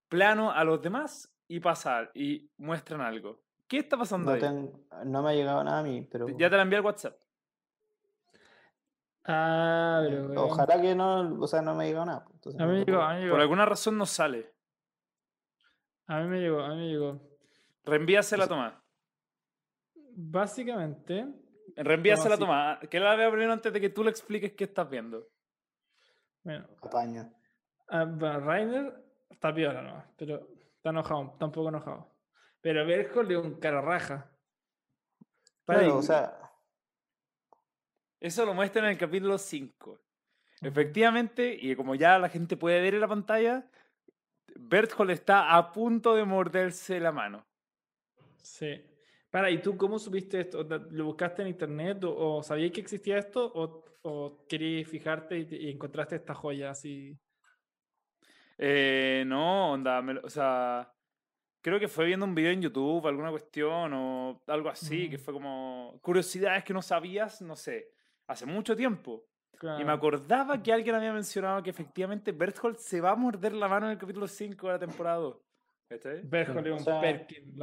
plano a los demás y pasa y muestran algo. ¿Qué está pasando No, ahí? ten- no me ha llegado nada a mí, pero Ya te la envié al WhatsApp. Ah, pero. weón. ojalá que no, o sea, no me llegado nada. pues, entonces A mí me llegó, a mí me Por llegó. alguna razón no sale. A mí me llegó, a mí me llegó. Reenvíasela Tomás. Básicamente, Reenvíasela. Tomás. Que la vea primero antes de que tú le expliques qué estás viendo. bueno, Apaño. ah, bueno, Rainer está piola nomás, pero está enojado, está un poco enojado. Pero Berthold es un cara raja. Ahí. o sea, Eso lo muestran en el capítulo 5. Efectivamente, y como ya la gente puede ver en la pantalla, Berthold está a punto de morderse la mano. Sí. Para, ¿y tú cómo supiste esto? ¿O te- ¿Lo buscaste en internet o, o sabías que existía esto o, o querías fijarte y, te- y encontraste esta joya así? Eh, no, onda, me o sea, creo que fue viendo un video en YouTube, alguna cuestión o algo así, que fue como curiosidades que no sabías, no sé, hace mucho tiempo. Y me acordaba que alguien había mencionado que efectivamente Berthold se va a morder la mano en el capítulo 5 de la temporada 2. ¿Cachai? Berthold es O sea, Perkin.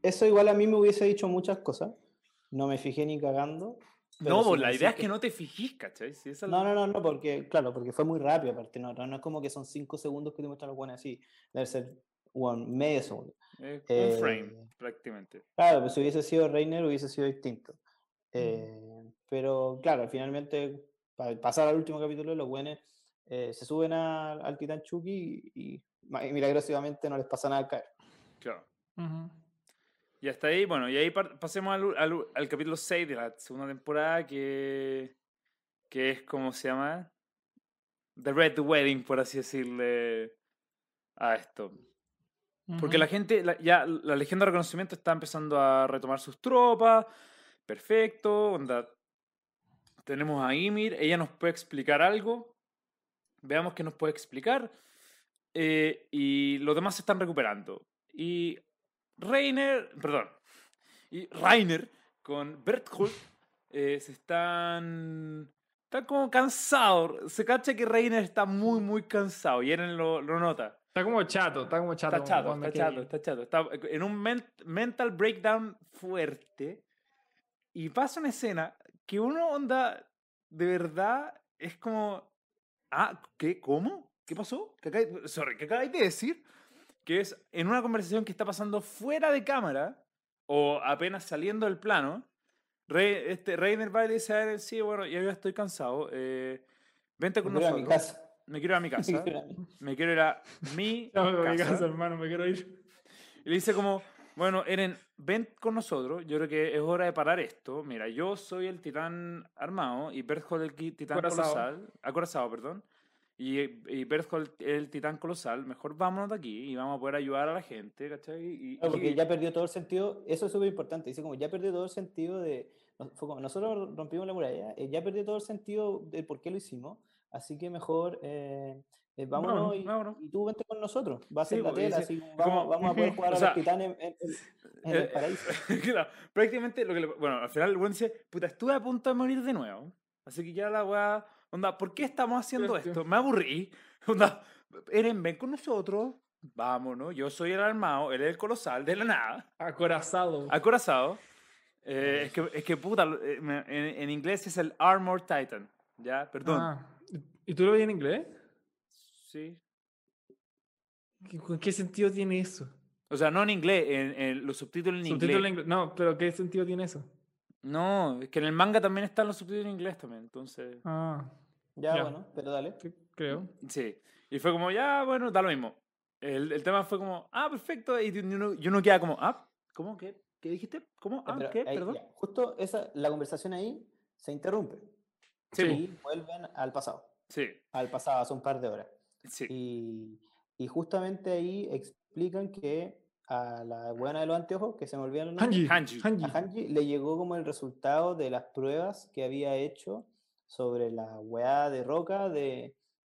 Eso igual a mí me hubiese dicho muchas cosas. No me fijé ni cagando. no, si pues la idea es que no te fijís, ¿cachai? Si esa es No, la- no, no, no, porque, claro, porque fue muy rápido, aparte, no, no, no es como que son cinco segundos que te muestran los buenos así, debe ser bueno, medio segundo. eh, Eh, un frame, prácticamente. Claro, pues si hubiese sido Reiner hubiese sido distinto. Eh, pero claro, finalmente, para pasar al último capítulo, los buenos eh, se suben a- al Titán Chucky y, y milagrosamente no les pasa nada al caer. Claro. Y hasta ahí, bueno, y ahí pasemos al, al- al capítulo 6 de la segunda temporada, que, que es como se llama The Red Wedding, por así decirle a esto. Porque la gente, la- ya la Legión de Reconocimiento está empezando a retomar sus tropas. Perfecto, onda. Tenemos a Ymir, ella nos puede explicar algo. Veamos qué nos puede explicar. Eh, y los demás se están recuperando. Y Reiner, perdón, y Rainer con Berthold eh, se están. Están como cansados. Se cacha que Reiner está muy, muy cansado. Y Eren lo, lo nota. Está como chato, está como chato. Está chato, está chato, está chato. Está en un men- mental breakdown fuerte. Y pasa una escena que uno onda, de verdad, es como... Ah, ¿qué? ¿Cómo? ¿Qué pasó? ¿Qué acabáis- sorry, ¿qué acabáis de decir? Que es en una conversación que está pasando fuera de cámara, o apenas saliendo del plano, Rey, este, Reiner va y le dice a Eren, sí, bueno, yo ya estoy cansado, eh, vente con Me quiero ir a mi nosotros. casa. Me quiero ir a mi [LAUGHS] casa. quiero Me quiero ir a mi [LAUGHS] Ya me voy a mi casa. casa, hermano, me quiero ir. Y le dice como, bueno, Eren, ven con nosotros. Yo creo que es hora de parar esto. Mira, yo soy el titán armado y Berthold el qui- titán Acorazado. colosal. Acorazado, perdón. Y, y Berthold el titán colosal. Mejor vámonos de aquí y vamos a poder ayudar a la gente, ¿cachai? Y, Claro, porque y- ya perdió todo el sentido, eso es súper importante, dice como ya perdió todo el sentido de, no- fue como, nosotros rompimos la muralla, eh, ya perdió todo el sentido de por qué lo hicimos, así que mejor eh, eh, vámonos, Vámonos, y, vámonos. y tú vente con nosotros, va a Sí, ser la porque tela, dice, así como vamos, como, vamos a poder [LAUGHS] jugar o a sea, los titanes en, en- en el Eh, paraíso. [LAUGHS] claro, prácticamente lo que le- Bueno, al final el buen dice, puta, estuve a punto de morir de nuevo. Así que ya la weá... Onda, ¿por qué estamos haciendo esto? Me aburrí. [LAUGHS] Onda, Eren, ven con nosotros. Vámonos, yo soy el armado, él es el colosal, de la nada. Acorazado. Acorazado. Eh, es, que, es que puta, eh, en, en inglés es el Armored Titan. ¿Ya? Perdón. Ah, ¿Y tú lo ves en inglés? Sí. ¿Qué- ¿Con qué sentido tiene eso? O sea, no en inglés, en, en los subtítulos en Subtítulo en inglés. inglés. No, pero ¿qué sentido tiene eso? No, es que en el manga también están los subtítulos en inglés también, entonces... Ah, Ya, Ya. bueno, pero dale. creo. Sí. Y fue como, ya, bueno, da lo mismo. El, el tema fue como, ah, perfecto. Y uno, y uno queda como, ah, ¿cómo? ¿Qué? ¿Qué dijiste? ¿Cómo? Ah, pero ¿qué? ahí, Perdón. ya, justo esa, la conversación ahí se interrumpe Sí, Sí. y vuelven al pasado, sí, al pasado hace un par de horas. Sí. Y, y justamente ahí explican que a la buena de los anteojos, que se me los nombres, Hanji. Hanji. Hanji. a Hanji le llegó como el resultado de las pruebas que había hecho sobre la weá de roca de,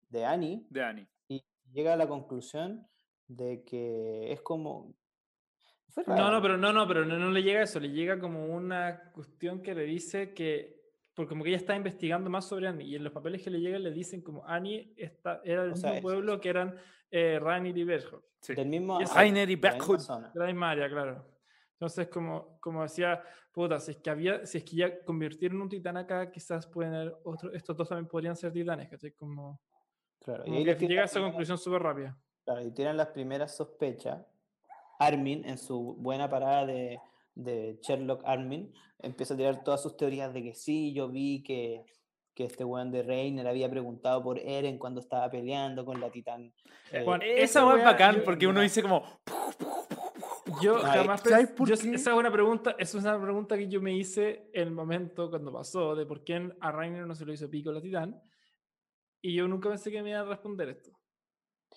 de Annie De Annie. y llega a la conclusión de que es como... No, no, pero no, no, pero no, no le llega eso, le llega como una cuestión que le dice que, porque como que ella está investigando más sobre Annie, y en los papeles que le llegan le dicen como Annie está, era del O mismo sea, es- pueblo que eran eh, Rhaenyra y Berthold, Sí. Del mismo... Y Rainer y Berthold. zona. de la misma área, claro. Entonces, como, como decía, puta, si es que había, si es que ya convirtieron un titán acá, quizás pueden haber otros, estos dos también podrían ser titanes, ¿cachai? Como, Claro, y como ahí que tiran llega a esa conclusión súper rápida. Claro, y tienen las primeras sospechas. Armin, en su buena parada de, de Sherlock Armin, empieza a tirar todas sus teorías de que sí, yo vi que, que este weón de Reiner había preguntado por Eren cuando estaba peleando con la titán. eh, Juan, Esa esa weá es bacán yo- porque uno ya. dice como, Yo Ay, jamás ¿sabes pens- por yo- qué? Esa es una pregunta, es una pregunta que yo me hice en el momento cuando pasó, de por qué a Rainer no se lo hizo pico la titán. Y yo nunca pensé que me iba a responder esto.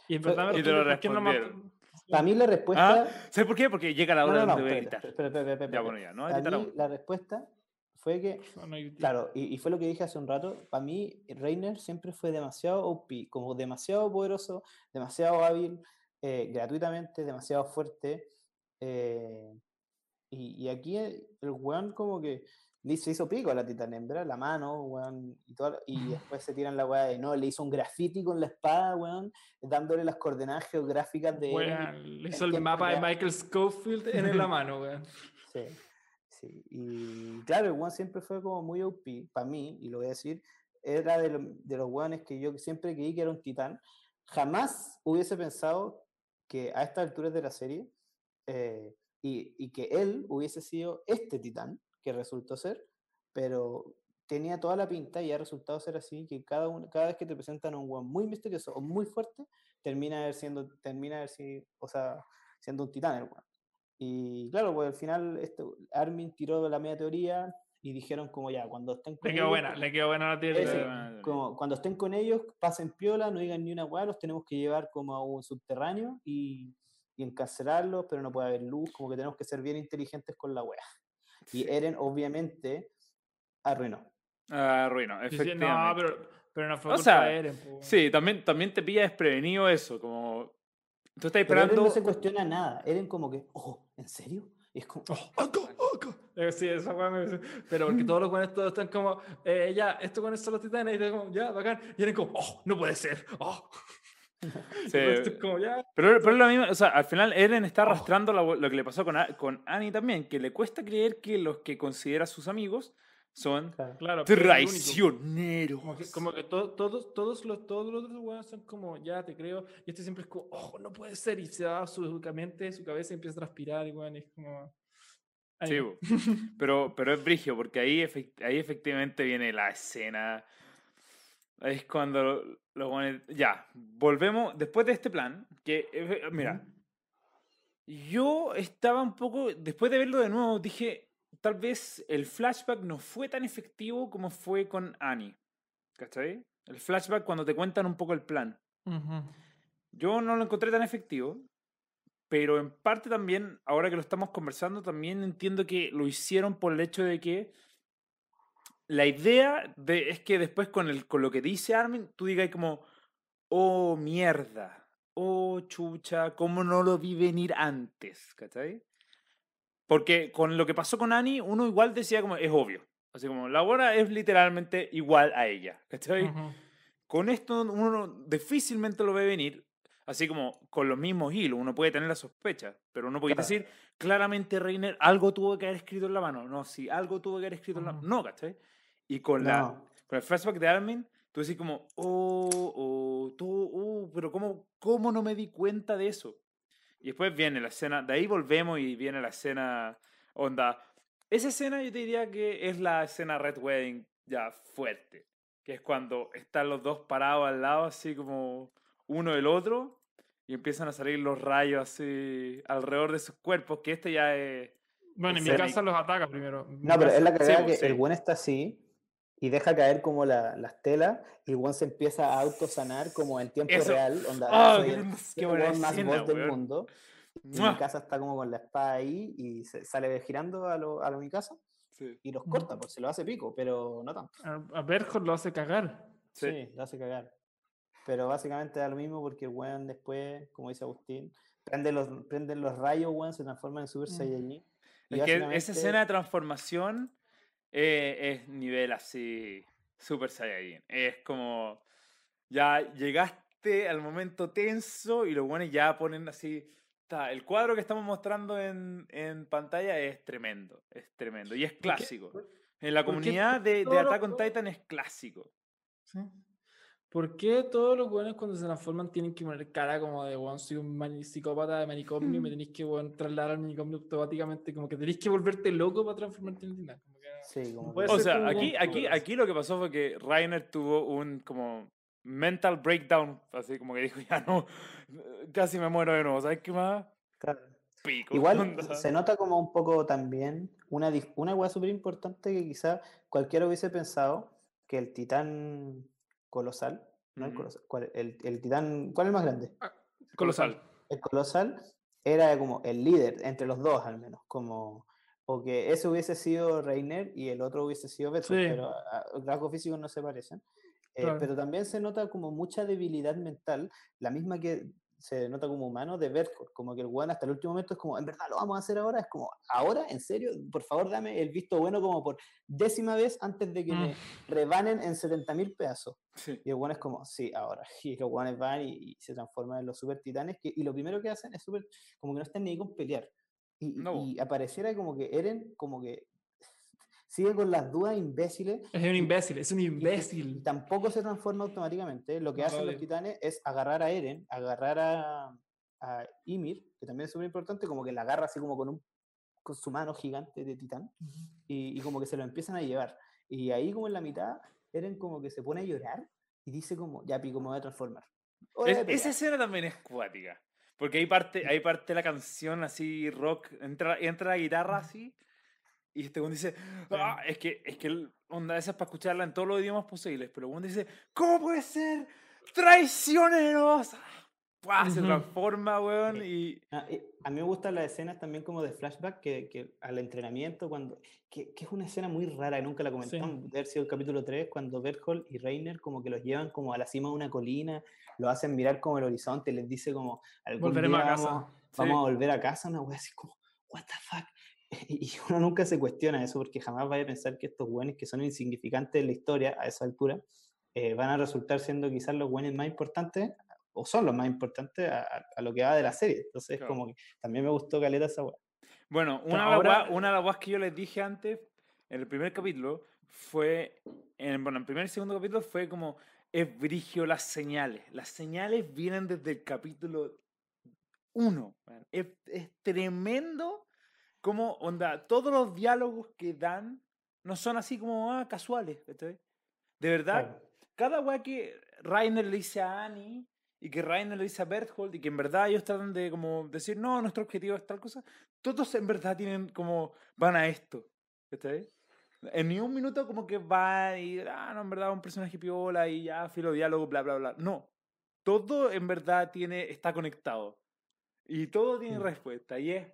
Y en me te lo respondí, ¿por qué no ma- respondieron. Para mí la respuesta... ¿Ah? ¿Sabes por qué? Porque llega la No, hora no, no, donde voy a espera, gritar. espera, espera, espera, Ya, bueno, ya, no Para mí la respuesta fue que [LAUGHS] No Claro, y, y fue lo que dije hace un rato. Para mí, Reiner siempre fue demasiado OP, como demasiado poderoso, demasiado hábil, eh, gratuitamente, demasiado fuerte. eh, y, y aquí el, el weón como que se hizo pico a la titán hembra, la mano, weón, y, todo, y [LAUGHS] después se tiran la weá de no, le hizo un graffiti con la espada, weón, dándole las coordenadas geográficas de. Weón, le hizo el mapa de. Michael Schofield en la mano, weón. Sí, sí. Y claro, el weón siempre fue como muy OP, para mí, y lo voy a decir, era de, lo- de los weones que yo siempre creí que era un titán. Jamás hubiese pensado que a estas alturas de la serie, eh, y, y que él hubiese sido este titán que resultó ser, pero tenía toda la pinta y ha resultado ser así, que cada, uno, cada vez que te presentan a un weón muy misterioso o muy fuerte, termina siendo, termina sido, o sea, siendo un titán el weón. Y claro, pues al final esto, Armin tiró la media teoría y dijeron como ya, cuando estén con Le quedó ellos, buena, le quedó buena la teoría. Como cuando estén con ellos, pasen piola, no digan ni una hueá, los tenemos que llevar como a un subterráneo y, y encarcelarlos, pero no puede haber luz, como que tenemos que ser bien inteligentes con la hueá. Y Sí. Eren obviamente arruinó. Ah, sí, efectivamente. no, pero, pero no fue O sea, de Eren, weón. Sí, también, también te pilla desprevenido eso, como... Tú estás Pero Eren esperando... no se cuestiona nada. Eren como que, oh, ¿en serio? Y es como, Oh, acá, acá. Eh, Sí, esa weá me Pero porque todos los [LAUGHS] buenos todos están como, eh, ya, estos buenos son los titanes, y como, ya, bacán. Y eran como, oh, no puede ser. Oh. [LAUGHS] Sí, como, ya. Pero, pero es lo mismo, o sea, al final Eren está Oh. arrastrando la- lo que le pasó con, con Annie también, que le cuesta creer que los que considera sus amigos son claro. Traicioneros. Como que, como que to- todos, todos, los, todos los otros weones son como, ya te creo. Y este siempre es como, oh, no puede ser. Y se da su mente, su cabeza y empieza a transpirar. Y, y es como. Sí, [LAUGHS] pero, pero es brigio, porque ahí, efect- ahí efectivamente viene la escena. Es cuando los buenos- Ya, volvemos. Después de este plan, que. eh, Mira, yo estaba un poco. Después de verlo de nuevo, dije. Tal vez el flashback no fue tan efectivo como fue con Annie. ¿Cachai? El flashback cuando te cuentan un poco el plan. Yo no lo encontré tan efectivo, pero en parte también, ahora que lo estamos conversando, también entiendo que lo hicieron por el hecho de que la idea de, es que después con, el, con lo que dice Armin, tú digas como, oh mierda, oh chucha, ¿cómo no lo vi venir antes? ¿Cachai? Porque con lo que pasó con Annie, uno igual decía como, es obvio. Así como, la buena es literalmente igual a ella. ¿Cachai? Ujú. Con esto uno difícilmente lo ve venir, así como con los mismos hilos, uno puede tener la sospecha, pero uno puede Claro. decir, claramente Reiner algo tuvo que haber escrito en la mano. No, sí, algo tuvo que haber escrito en la mano. No, ¿cachai? Y con, la, No. con el flashback de Armin, tú decís como, oh, oh, tú, oh, pero ¿cómo, ¿cómo no me di cuenta de eso? Y después viene la escena, de ahí volvemos y viene la escena, onda. Esa escena yo te diría que es la escena Red Wedding ya fuerte, que es cuando están los dos parados al lado, así como uno del otro, y empiezan a salir los rayos así alrededor de sus cuerpos, que este ya es... Bueno, en mi casa los ataca primero. No, pero es la cagada po, que sí. el buen está así y deja caer como la- las telas y buen se empieza a autosanar como en tiempo Eso. real. Onda, ¡Ah, soy qué- el, qué buena más escena, voz del weón! mundo. Y mi casa está como con la espada ahí y se sale girando a lo, a lo mi casa Sí. y los corta, pues se lo hace pico, pero no tanto. A, a Berthold lo hace cagar. Sí. Sí, lo hace cagar. Pero básicamente da lo mismo porque weón después, como dice Agustín, prende los, prenden los rayos, weón, se transforma en Super Mm. Saiyajin. Es que esa escena de transformación eh, es nivel así, Super Saiyajin. Es como, ya llegaste al momento tenso y los buenos ya ponen así... ta, el cuadro que estamos mostrando en, en pantalla es tremendo, es tremendo. Y es clásico. En la comunidad de, de Attack on Titan es clásico. Sí. ¿Por qué todos los buenos cuando se transforman tienen que poner cara como de, weón, soy un psicópata de manicomio y me [LAUGHS] tenéis que, weón, trasladar al manicomio automáticamente? Como que tenéis que volverte loco para transformarte en que, Sí, como puede que- O sea, aquí, aquí, aquí lo que pasó fue que Rainer tuvo un como mental breakdown, así como que dijo, ya no, casi me muero de nuevo, ¿sabes qué más? claro. Pico. Igual [LAUGHS] onda. se nota como un poco también una, una hueá súper importante que quizá cualquiera hubiese pensado que el titán colosal, ¿no? el, colosal, ¿cuál, el, el titán, ¿cuál es el más grande? Colosal. El colosal era como el líder entre los dos al menos, como o que ese hubiese sido Reiner y el otro hubiese sido Berthold, Sí. pero a- a- rasgos físicos no se parecen. Eh, Claro. pero también se nota como mucha debilidad mental, la misma que se nota como humano de Berthold, como que el weón hasta el último momento es como, en verdad lo vamos a hacer ahora, es como, ahora, en serio, por favor dame el visto bueno como por décima vez antes de que Mm. me rebanen en 70.000 pedazos. Sí. Y el weón es como, sí, ahora. [LAUGHS] Y los weones van y, y se transforman en los super titanes. Que, y lo primero que hacen es súper, como que no están ni ahí con pelear. Y, y- No. y apareciera como que Eren, como que [LAUGHS] sigue con las dudas imbéciles. Es un imbécil, es un y- imbécil. Y tampoco se transforma automáticamente. Lo que No, hacen los titanes es agarrar a Eren, agarrar a, a Ymir, que también es súper importante, como que la agarra así como con, un, con su mano gigante de titán y, y como que se lo empiezan a llevar. Y ahí como en la mitad, Eren como que se pone a llorar y dice como, ya pico, me voy a transformar. Hora Es- de pelear". esa escena también es cuática. Porque ahí parte, ahí parte la canción así, rock, entra, entra la guitarra así, y este uno dice, "Ah", es que, es que onda esa es para escucharla en todos los idiomas posibles, pero uno dice, ¿cómo puede ser? ¡Traicioneros! ¡Pua! Se transforma, weón, y... Ah, y a mí me gustan las escenas también como de flashback que, que al entrenamiento, cuando, que, que es una escena muy rara, y nunca la comentamos, debe haber sido el capítulo 3, cuando Berthold y Reiner como que los llevan como a la cima de una colina, lo hacen mirar como el horizonte, les dice como, algún Volveremos día a casa". vamos, vamos Sí. a volver a casa, una wea así como, what the fuck. [LAUGHS] Y uno nunca se cuestiona eso porque jamás vaya a pensar que estos güeyes que son insignificantes en la historia a esa altura eh, van a resultar siendo quizás los güeyes más importantes o son los más importantes a, a- lo que va de la serie. Entonces, Claro. como que también me gustó Caleta esa weá. Bueno, una, de las ahora- una de las guas que yo les dije antes, en el primer capítulo, fue, en, bueno, en el primer y segundo capítulo fue como, es brigio las señales. Las señales vienen desde el capítulo 1. Es, es tremendo como, onda, todos los diálogos que dan no son así como ah, casuales. De verdad, Claro. cada weá que Rainer le dice a Annie y que Rainer le dice a Berthold y que en verdad ellos tratan de como decir, no, nuestro objetivo es tal cosa, todos en verdad tienen como, van a esto. En ni un minuto como que va y, ah, no, en verdad un personaje piola y ya, filo diálogo, bla, bla, bla. No, todo en verdad tiene, está conectado. Y todo tiene Mm. respuesta. Y es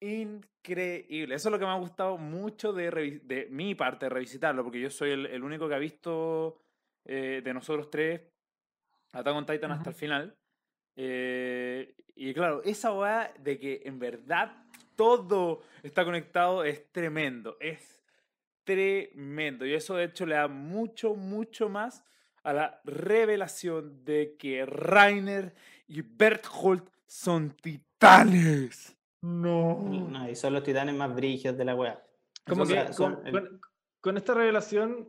increíble. Eso es lo que me ha gustado mucho de, de mi parte, revisitarlo, porque yo soy el, el único que ha visto eh, de nosotros tres Attack on Titan hasta el final. Eh, y claro, esa weá de que en verdad todo está conectado es tremendo. Es tremendo. Y eso de hecho le da mucho, mucho más a la revelación de que Rainer y Berthold son titanes. No. No, y son los titanes más brígidos de la weá. Como O que sea, son con, el- con- con esta revelación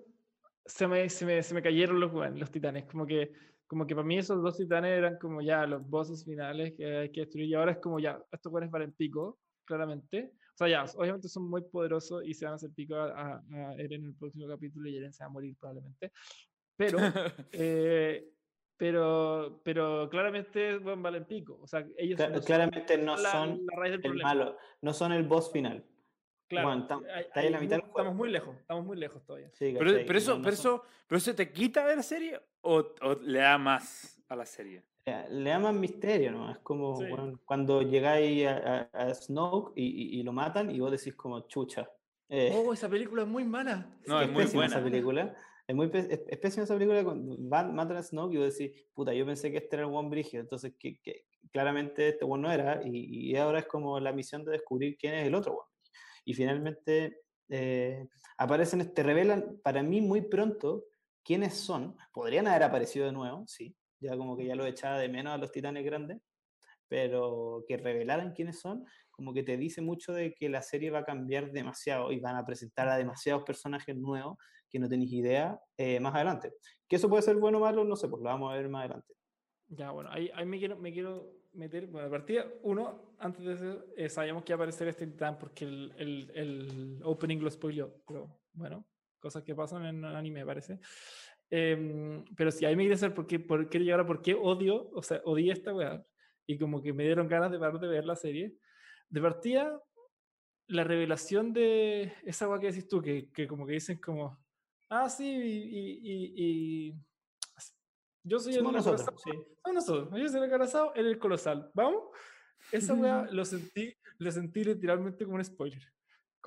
se me, se me, se me cayeron los, weón, los titanes. Como que, como que para mí esos dos titanes eran como ya los bosses finales que hay que destruir. Y ahora es como ya, estos weones valen pico, claramente. O sea, ya, obviamente son muy poderosos y se van a hacer pico a, a, a Eren en el próximo capítulo y Eren se va a morir probablemente. Pero, [LAUGHS] eh, pero, pero claramente bueno, valen pico. O sea, ellos Cla- no son claramente no la- son la raíz del el problema. malo, no son el boss final. Claro, Bueno, tam- hay- está ahí en la mitad mu- del estamos muy lejos, estamos muy lejos todavía. Sí, Pero, pero, eso, No- no pero, son- eso, pero eso te quita de la serie o, o le da más a la serie. Le- llaman misterio, ¿no? Es como Sí. bueno, cuando llegáis a, a, a Snoke y, y- y lo matan y vos decís como chucha. Eh, Oh, esa película es muy mala. No, es muy pésima buena. esa película. Es muy es, es pésima esa película. Cuando van, matan a Snoke y vos decís, puta, yo pensé que este era el One Brigio. Entonces, que, que claramente este one no era. Y, y ahora es como la misión de descubrir quién es el otro one. Y finalmente eh, aparecen, te revelan para mí muy pronto quiénes son. Podrían haber aparecido de nuevo, sí. Ya como que ya lo echaba de menos a los titanes grandes. Pero que revelaran quiénes son, como que te dice mucho de que la serie va a cambiar demasiado y van a presentar a demasiados personajes nuevos que no tenéis idea eh, más adelante. Que eso puede ser bueno o malo, no sé, pues lo vamos a ver más adelante. Ya, bueno, ahí, ahí me, quiero, me quiero meter. Bueno, de partida, uno, antes de eso, eh, sabíamos que iba a aparecer este titán porque el, el, el opening lo spoileó. Pero bueno, cosas que pasan en anime, me parece. Em, pero sí, ahí me quiere saber por qué, por qué llegar a por qué odio, o sea, odié esta weá. Y como que me dieron ganas de parar de ver la serie. De partida, la revelación de esa weá que decís tú, que, que como que dicen como, ah, sí, y, y- y- y yo soy Somos el nosotros, acorazado, sí. somos nosotros, yo soy el acorazado, él el colosal, ¿vamos? esa weá [LAUGHS] lo sentí, lo sentí literalmente como un spoiler.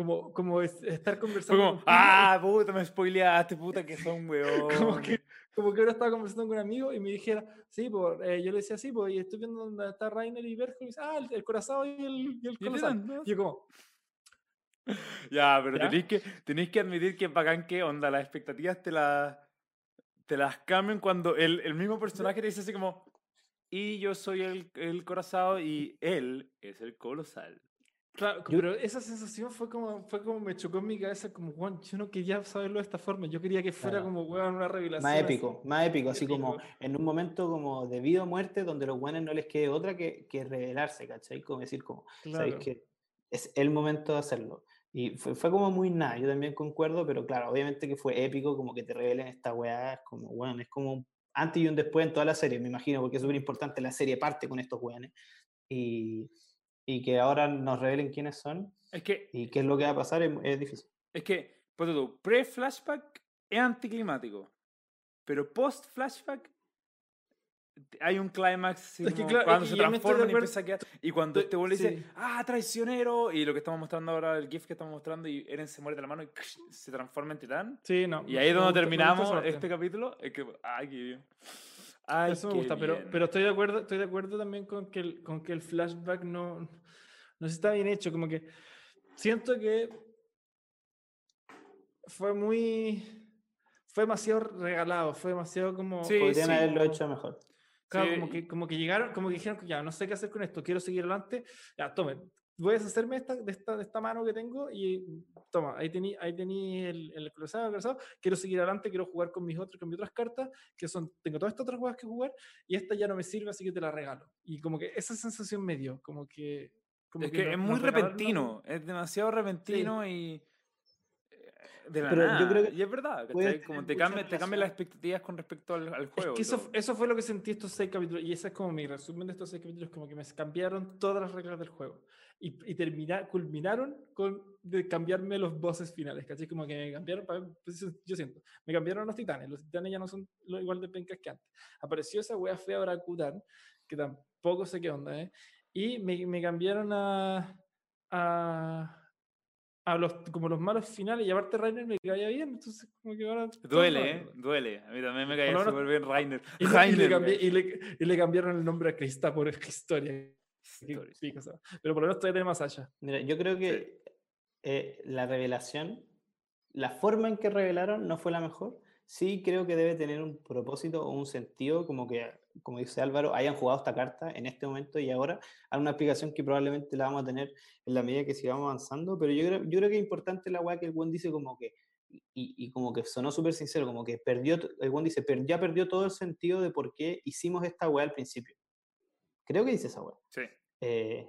Como, como es- estar conversando. como, ah, [LAUGHS] puta, me spoileaste, puta, que son weón. como que, como que ahora estaba conversando con un amigo y me dijera, sí, pues, eh, yo le decía, sí, pues, y estoy viendo dónde está Rainer y Berger, y dice, ah, el, el corazón y el, y el Y colosal. Y yo como, Ya, pero ¿Ya? tenéis que, tenéis que admitir que es bacán que onda, las expectativas te las, te las cambian cuando el, el mismo personaje te dice así como, y yo soy el, el corazado y él es el colosal. Claro, pero esa sensación fue como, fue como me chocó en mi cabeza, como, Juan, yo no quería saberlo de esta forma, yo quería que fuera Claro. como, weón, una revelación. Más así. épico, más épico, así como en un momento como de vida o muerte donde los buenos no les quede otra que, que revelarse, ¿cachai? Como decir, como, ¿sabéis Claro. que es el momento de hacerlo? Y fue, fue como muy nada, yo también concuerdo, pero claro, obviamente que fue épico, como que te revelen esta weá, es como, bueno, es como antes y un después en toda la serie, me imagino, porque es súper importante, la serie parte con estos weones, y, y que ahora nos revelen quiénes son Es que, y qué es lo que va a pasar es, es difícil. es que, ponte tú, pre-flashback es anticlimático, pero post-flashback hay un clímax Es que claro, cuando se me estoy de transforman y empieza a quedar. Y cuando este vuelve dice, sí. ¡ah, traicionero! Y lo que estamos mostrando ahora, el GIF que estamos mostrando, y Eren se muere de la mano y se transforma en titán. Sí, no. Y ahí es donde terminamos este capítulo. Es que, ¡ay, qué bien! Ay, [LAUGHS] Eso me gusta, pero, bien. pero estoy de acuerdo, estoy de acuerdo también con que el, con que el flashback no, no está bien hecho. Como que siento que fue muy. Fue demasiado regalado, fue demasiado como. Sí, Podrían sí. haberlo hecho mejor. Claro, Sí. como, que, como que llegaron, como que dijeron, ya, no sé qué hacer con esto, quiero seguir adelante. Ya, tomen, voy a deshacerme esta, de, esta, de esta mano que tengo y toma, ahí tení, ahí tení el, el cruzado, el cruzado, quiero seguir adelante, quiero jugar con mis, otros, con mis otras cartas, que son, tengo todas estas otras jugadas que jugar y esta ya no me sirve, así que te la regalo. Y como que esa sensación me dio, como que... Como es que no- es muy una- repentino, es demasiado repentino y. eh, De la Pero yo nada. creo que y es verdad. Como te mucha cambia, te cambia las expectativas con respecto al, al Es juego. que y eso, eso fue lo que sentí estos seis capítulos, y ese es como mi resumen de estos seis capítulos, como que me cambiaron todas las reglas del juego. Y, y termina- culminaron con de cambiarme los bosses finales, ¿cachai? Como que me cambiaron, pues, yo- siento, me cambiaron los titanes, los titanes ya no son lo igual de pencas que antes. Apareció esa wea fea Orakutan, que tampoco sé qué onda, ¿eh? Y me, me cambiaron a, a, a los, como los malos finales, y aparte Rainer me caía bien, entonces como que ahora... Duele. ¿eh? Duele. A mí también me caía súper bien Rainer. Y, le- y le cambié- y le, y le cambiaron el nombre a Crista por historia. Stories. pico Pero por lo menos todavía tenemos a Sasha. Mira, yo creo que eh, la revelación, la forma en que revelaron no fue la mejor. Sí creo que debe tener un propósito o un sentido, como que, como dice Álvaro, hayan jugado esta carta en este momento y ahora. Hay una explicación que probablemente la vamos a tener en la medida que sigamos avanzando, pero yo creo, yo creo que es importante la weá que el buen dice como que, y, y como que sonó súper sincero, como que perdió, el buen dice, "Per- ya perdió todo el sentido de por qué hicimos esta weá al principio. Creo que dice esa weá. Sí. Eh,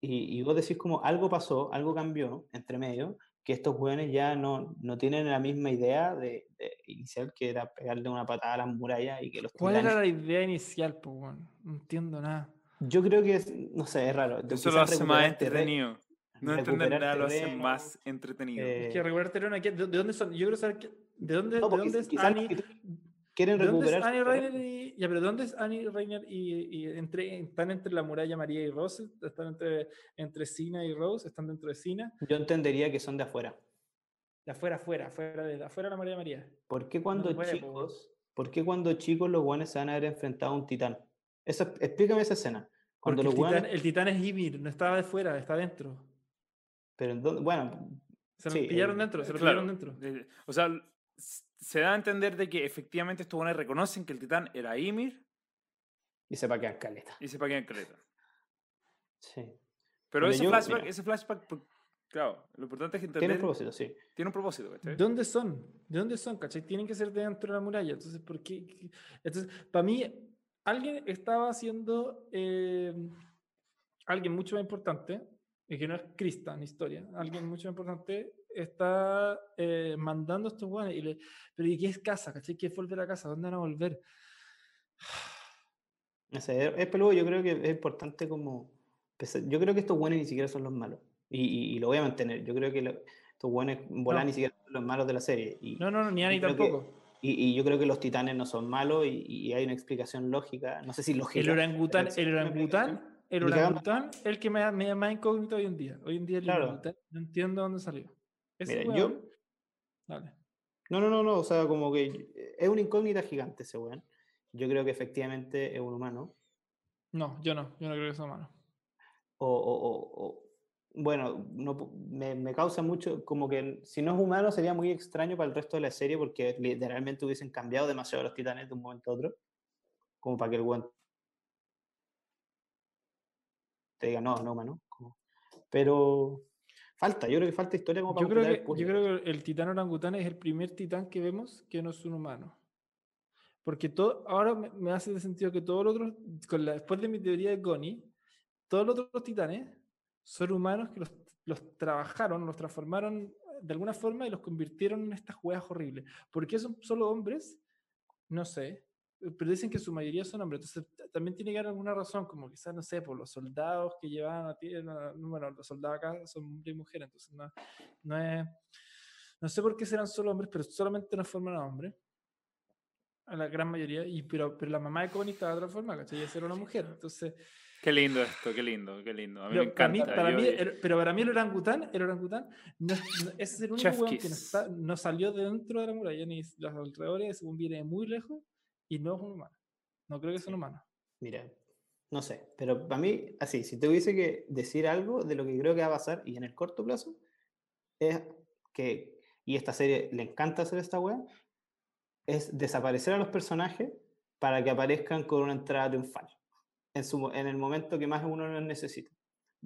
y, y vos decís como algo pasó, algo cambió entre medio, que estos jóvenes ya no, no tienen la misma idea de, de inicial que era pegarle una patada a las murallas y que los ¿Cuál era la idea inicial, po, weón? No entiendo nada. Yo creo que, es, no sé, es raro. de Eso lo hace más entretenido. No entender nada lo hace más entretenido. eh, Es que recuperar terreno aquí, ¿de, de dónde son? Yo quiero saber que- de dónde, No, de dónde es Annie. Quieren ¿De dónde es recuperar Annie su y, ya, pero ¿dónde es Annie Reiner y, y entre, están entre la muralla María y Rose? ¿Están entre, entre Sina y Rose? ¿Están dentro de Sina? Yo entendería que son de afuera. De afuera, afuera, afuera de, afuera de la muralla María. ¿Por qué cuando chicos, por qué cuando chicos los guanes se van a haber enfrentado a un titán? Eso, explícame esa escena. Cuando Porque el los titán, guanes, el titán es Ymir, no estaba de fuera, está dentro. pero en dónde- bueno, Se lo Sí, pillaron el- dentro, se lo Claro, pillaron dentro. eh, O sea, se da a entender de que efectivamente estos buenos reconocen que el titán era Ymir y sepa que es caleta. y se pagan caleta. Sí. Pero ese yo- flashback, mira. ese flashback, claro, lo importante es que Tiene entender un propósito, sí. tiene un propósito. ¿cachai? ¿De dónde son? ¿De dónde son? ¿Cachai? Tienen que ser de dentro de la muralla. Entonces, ¿por qué? Entonces, para mí, alguien estaba haciendo, eh, alguien mucho más importante, y que no es Krista en historia, alguien mucho más importante está eh, mandando a estos guanes. Y le, pero ¿y qué es casa? ¿Cachai? ¿Qué es volver a casa? ¿Dónde van a volver? [SIGHS] No sé, es- peludo, yo creo que es importante como... Yo creo que estos buenos ni siquiera son los malos. Y, y- y lo voy a mantener. Yo creo que lo- estos buenos volan No. ni siquiera son los malos de la serie. Y, No, no, no, ni Ani creo que- tampoco. y, y yo creo que los titanes no son malos y, y hay una explicación lógica. No sé si lógica. El orangután, el orangután, el orangután, el que me da más incógnito hoy en día. Hoy en día el Claro. orangután, no entiendo dónde salió. Ese Mira, yo- Dale. No, no, no, no, o sea, como que es una incógnita gigante ese weón. Yo creo que efectivamente es un humano. No, yo no, yo no creo que sea humano. O, o- o- o- bueno, no, me, me causa mucho, como que si no es humano sería muy extraño para el resto de la serie porque literalmente hubiesen cambiado demasiado los titanes de un momento a otro, como para que el weón te diga, no, no humano. como- Pero falta, yo creo que falta historia como para Yo creo, que, el yo creo que el titán orangután es el primer titán que vemos que no es un humano. Porque todo, ahora me, me hace sentido que todos los otros, con la- después de mi teoría de Connie, todos los otros titanes son humanos que los, los trabajaron, los transformaron de alguna forma y los convirtieron en estas juegas horribles. ¿Por qué son solo hombres? No sé. Eh, Pero dicen que su mayoría son hombres. Entonces también tiene que haber alguna razón, como quizás, no sé, por los soldados que llevaban a ti. no- no, Bueno, los soldados acá son hombres y mujeres, entonces no, no es. No sé por qué serán solo hombres, pero solamente nos forman a hombres. A la gran mayoría. Y, pero, pero la mamá de Connie estaba de otra forma, ¿cachai? Ella era una mujer. Entonces. Qué lindo esto, qué lindo, qué lindo. A mí Pero me para mí, encanta. para yo- mí, el- pero para mí el orangután, el orangután no es, no- ese es el único que no, está- no salió de dentro de la muralla ni los alrededores, según viene de muy lejos y no es un humano. No creo que sea un humano. Mira, no sé, pero para mí, así, si tuviese que decir algo de lo que creo que va a pasar y en el corto plazo, es que, y esta serie le encanta hacer esta wea, es desaparecer a los personajes para que aparezcan con una entrada triunfal en, su, en el momento que más uno los necesita.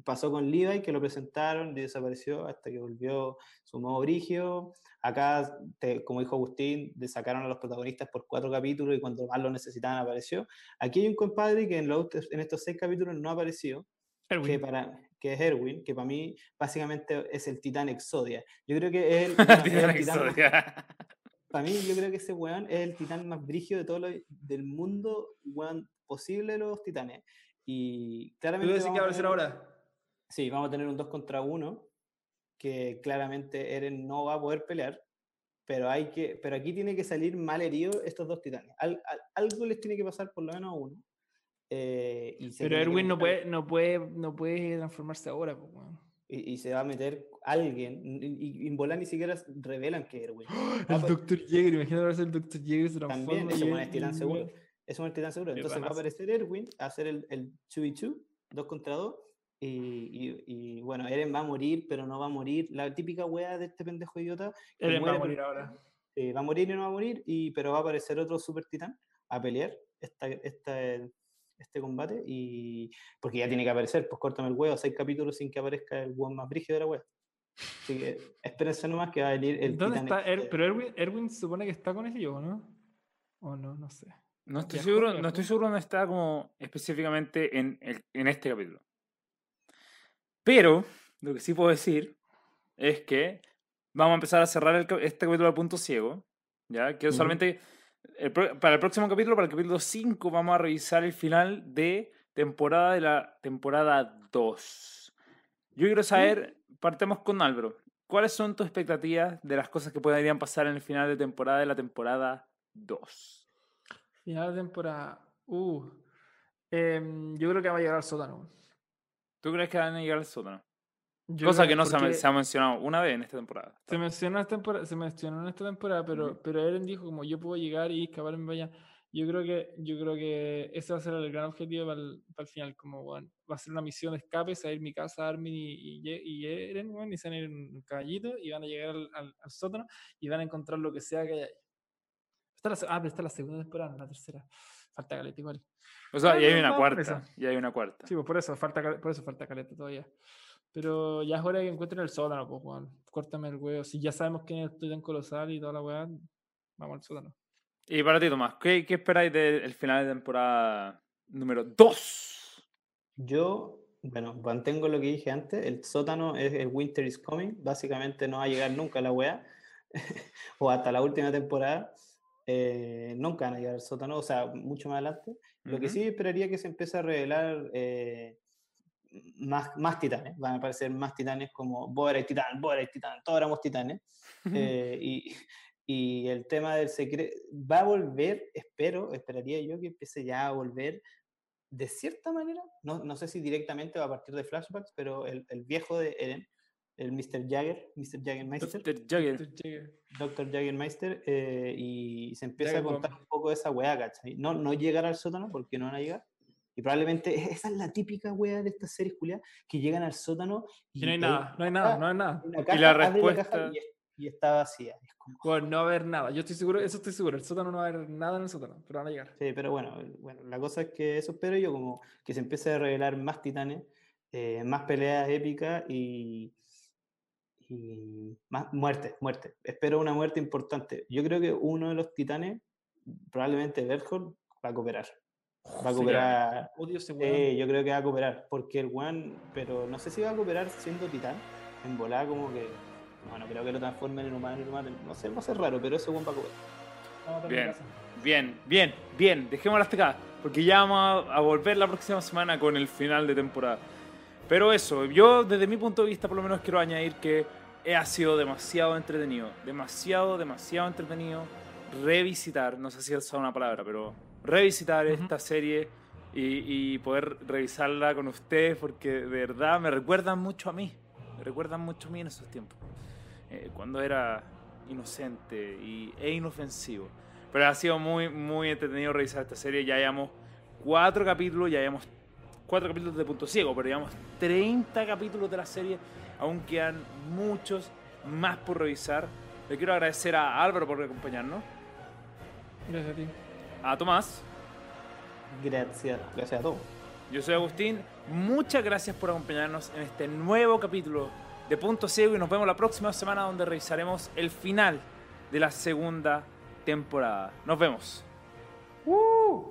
Pasó con Levi, que lo presentaron y desapareció hasta que volvió su modo brigio. Acá, te- como dijo Agustín, sacaron a los protagonistas por cuatro capítulos y cuando más lo necesitaban apareció. Aquí hay un compadre que en, los, en estos seis capítulos no ha aparecido, que, Erwin. para, que es Erwin, que para mí básicamente es el titán Exodia. Yo creo que es el, [LAUGHS] titán- el titán más- para mí, yo creo que ese weón es el titán más brígido de todo lo, del mundo weón, posible de los titanes. Y ¿Tú claramente. decís que va a aparecer ahora? Sí, vamos a tener un 2 contra 1 que claramente Eren no va a poder pelear, pero, hay que, pero aquí tiene que salir mal herido estos dos titanes. Al- al- algo les tiene que pasar por lo menos a uno. eh, y Pero Erwin no puede, no puede, no puede transformarse ahora, pues, weón. Y, y se va a meter alguien. Y, y en volar ni siquiera revelan que Erwin. A [GASPS] El pa- Dr. Jäger, imagínate el Dr. Jäger se transforma. También, es- es titán seguro. Eso es el titán seguro. Entonces va a aparecer Erwin a hacer el, el 2v2, 2 contra 2. Y, y- y, bueno, Eren va a morir, pero no va a morir. La típica wea de este pendejo idiota. Eren va a muere morir ahora. eh, va a morir y no va a morir, y, pero va a aparecer otro super titán a pelear esta, esta, este combate. Y porque ya tiene que aparecer, pues córtame el huevo, seis capítulos sin que aparezca el hueón más brígido de la wea. Así que [LAUGHS] espérense nomás que va a venir el ¿Dónde titán está? Er- Exodia. pero Erwin, Erwin se supone que está con ellos, ¿o no? ¿O no? No sé. No estoy seguro, no estoy seguro dónde está como específicamente en, el- en este capítulo. Pero lo que sí puedo decir es que vamos a empezar a cerrar el este capítulo al punto ciego. ¿ya? Ujú. solamente el para el próximo capítulo, para el capítulo 5, vamos a revisar el final de temporada de la temporada 2. Yo quiero saber, partemos con Álvaro. ¿Cuáles son tus expectativas de las cosas que podrían pasar en el final de temporada de la temporada 2? Final de temporada. Uh. Em, yo creo que va a llegar al sótano. ¿Tú crees que van a llegar al sótano? Yo Cosa que no se ha, se ha mencionado una vez en esta temporada. se mencionó, esta temporada, se mencionó en esta temporada, pero, pero Eren dijo como yo puedo llegar y escaparme vaya. Yo creo que, yo creo que ese va a ser el gran objetivo para el, para el final, como bueno, va a ser una misión de escape, salir mi casa, Armin y, y, y Eren, weón, y se van a ir en un caballito y van a llegar al, al- al sótano y van a encontrar lo que sea que haya ahí. Está la, ah, pero está la segunda temporada, no la tercera. Falta caleta igual. O sea, Ah, y hay una cuarta. esa. Y hay una cuarta. Sí, pues por eso falta, por eso falta caleta todavía. Pero ya es hora de que encuentren el sótano, pues, weón. Córtame el huevo. Si ya sabemos quién es el titán colosal y toda la weá, vamos al sótano. Y para ti, Tomás, ¿qué, qué esperáis del final de temporada número 2? Yo, bueno, mantengo lo que dije antes, el sótano es el Winter is Coming, básicamente no va a llegar nunca la weá, [LAUGHS] o hasta la última temporada, eh, nunca van a llegar al sótano, o sea, mucho más adelante. Lo que sí esperaría que se empiece a revelar eh, más, más titanes, van a aparecer más titanes como vos eres titán, vos eres titán, todos éramos titanes. Eh, y, y el tema del secreto va a volver, espero, esperaría yo que empiece ya a volver de cierta manera, no, no sé si directamente va a partir de flashbacks, pero el, el viejo de Eren, el Mr. Jagger, Mr. Jaggermeister, Dr. Jagger. Dr. Jaggermeister, eh, y se empieza a Jagger contar Bomb. un poco de esa weá, ¿cachai? No, no llegar al sótano, porque no van a llegar. Y probablemente [LAUGHS] esa es la típica weá de estas series culiadas, que llegan al sótano y, Y no hay nada, no hay nada, no hay nada. una Y caja, la respuesta- caja y, y está vacía. Es como, Bueno, no va a haber nada. Yo estoy seguro, eso estoy seguro. El sótano no va a haber nada en el sótano, pero van a llegar. Sí, pero bueno, bueno, la cosa es que eso espero yo, como que se empiece a revelar más titanes, eh, más peleas épicas y, y más muerte, muerte. Espero una muerte importante. Yo creo que uno de los titanes, probablemente Berthold, va a cooperar. Va a cooperar. Odio ese weón. Sí, yo creo que va a cooperar, porque el one, pero no sé si va a cooperar siendo titán, en volada como que, bueno, creo que lo transformen en humano lo maten, no sé, va a ser raro, pero ese one va a cooperar. Vamos a darle Bien. Bien, bien, bien. Dejémoslo hasta acá. Porque ya vamos a, volver la próxima semana con el final de temporada. Pero eso, yo desde mi punto de vista por lo menos quiero añadir que eh, ha sido demasiado entretenido. Demasiado, demasiado entretenido. Revisitar, no sé si es una palabra, pero revisitar Ujú. esta serie y, y poder revisarla con ustedes porque de verdad me recuerdan mucho a mí. Me recuerdan mucho a mí en esos tiempos. Eh, cuando era inocente y, e inofensivo. Pero ha sido muy, muy entretenido revisar esta serie. Ya llevamos cuatro capítulos, ya llevamos cuatro capítulos de Punto Ciego, pero llevamos 30 capítulos de la serie. Aún quedan muchos más por revisar. Le quiero agradecer a Álvaro por acompañarnos, Gracias a ti. a Tomás. Gracias, gracias a todos. Yo soy Agustín. Muchas gracias por acompañarnos en este nuevo capítulo de Punto Ciego y nos vemos la próxima semana donde revisaremos el final de la segunda temporada. Nos vemos. ¡Uh!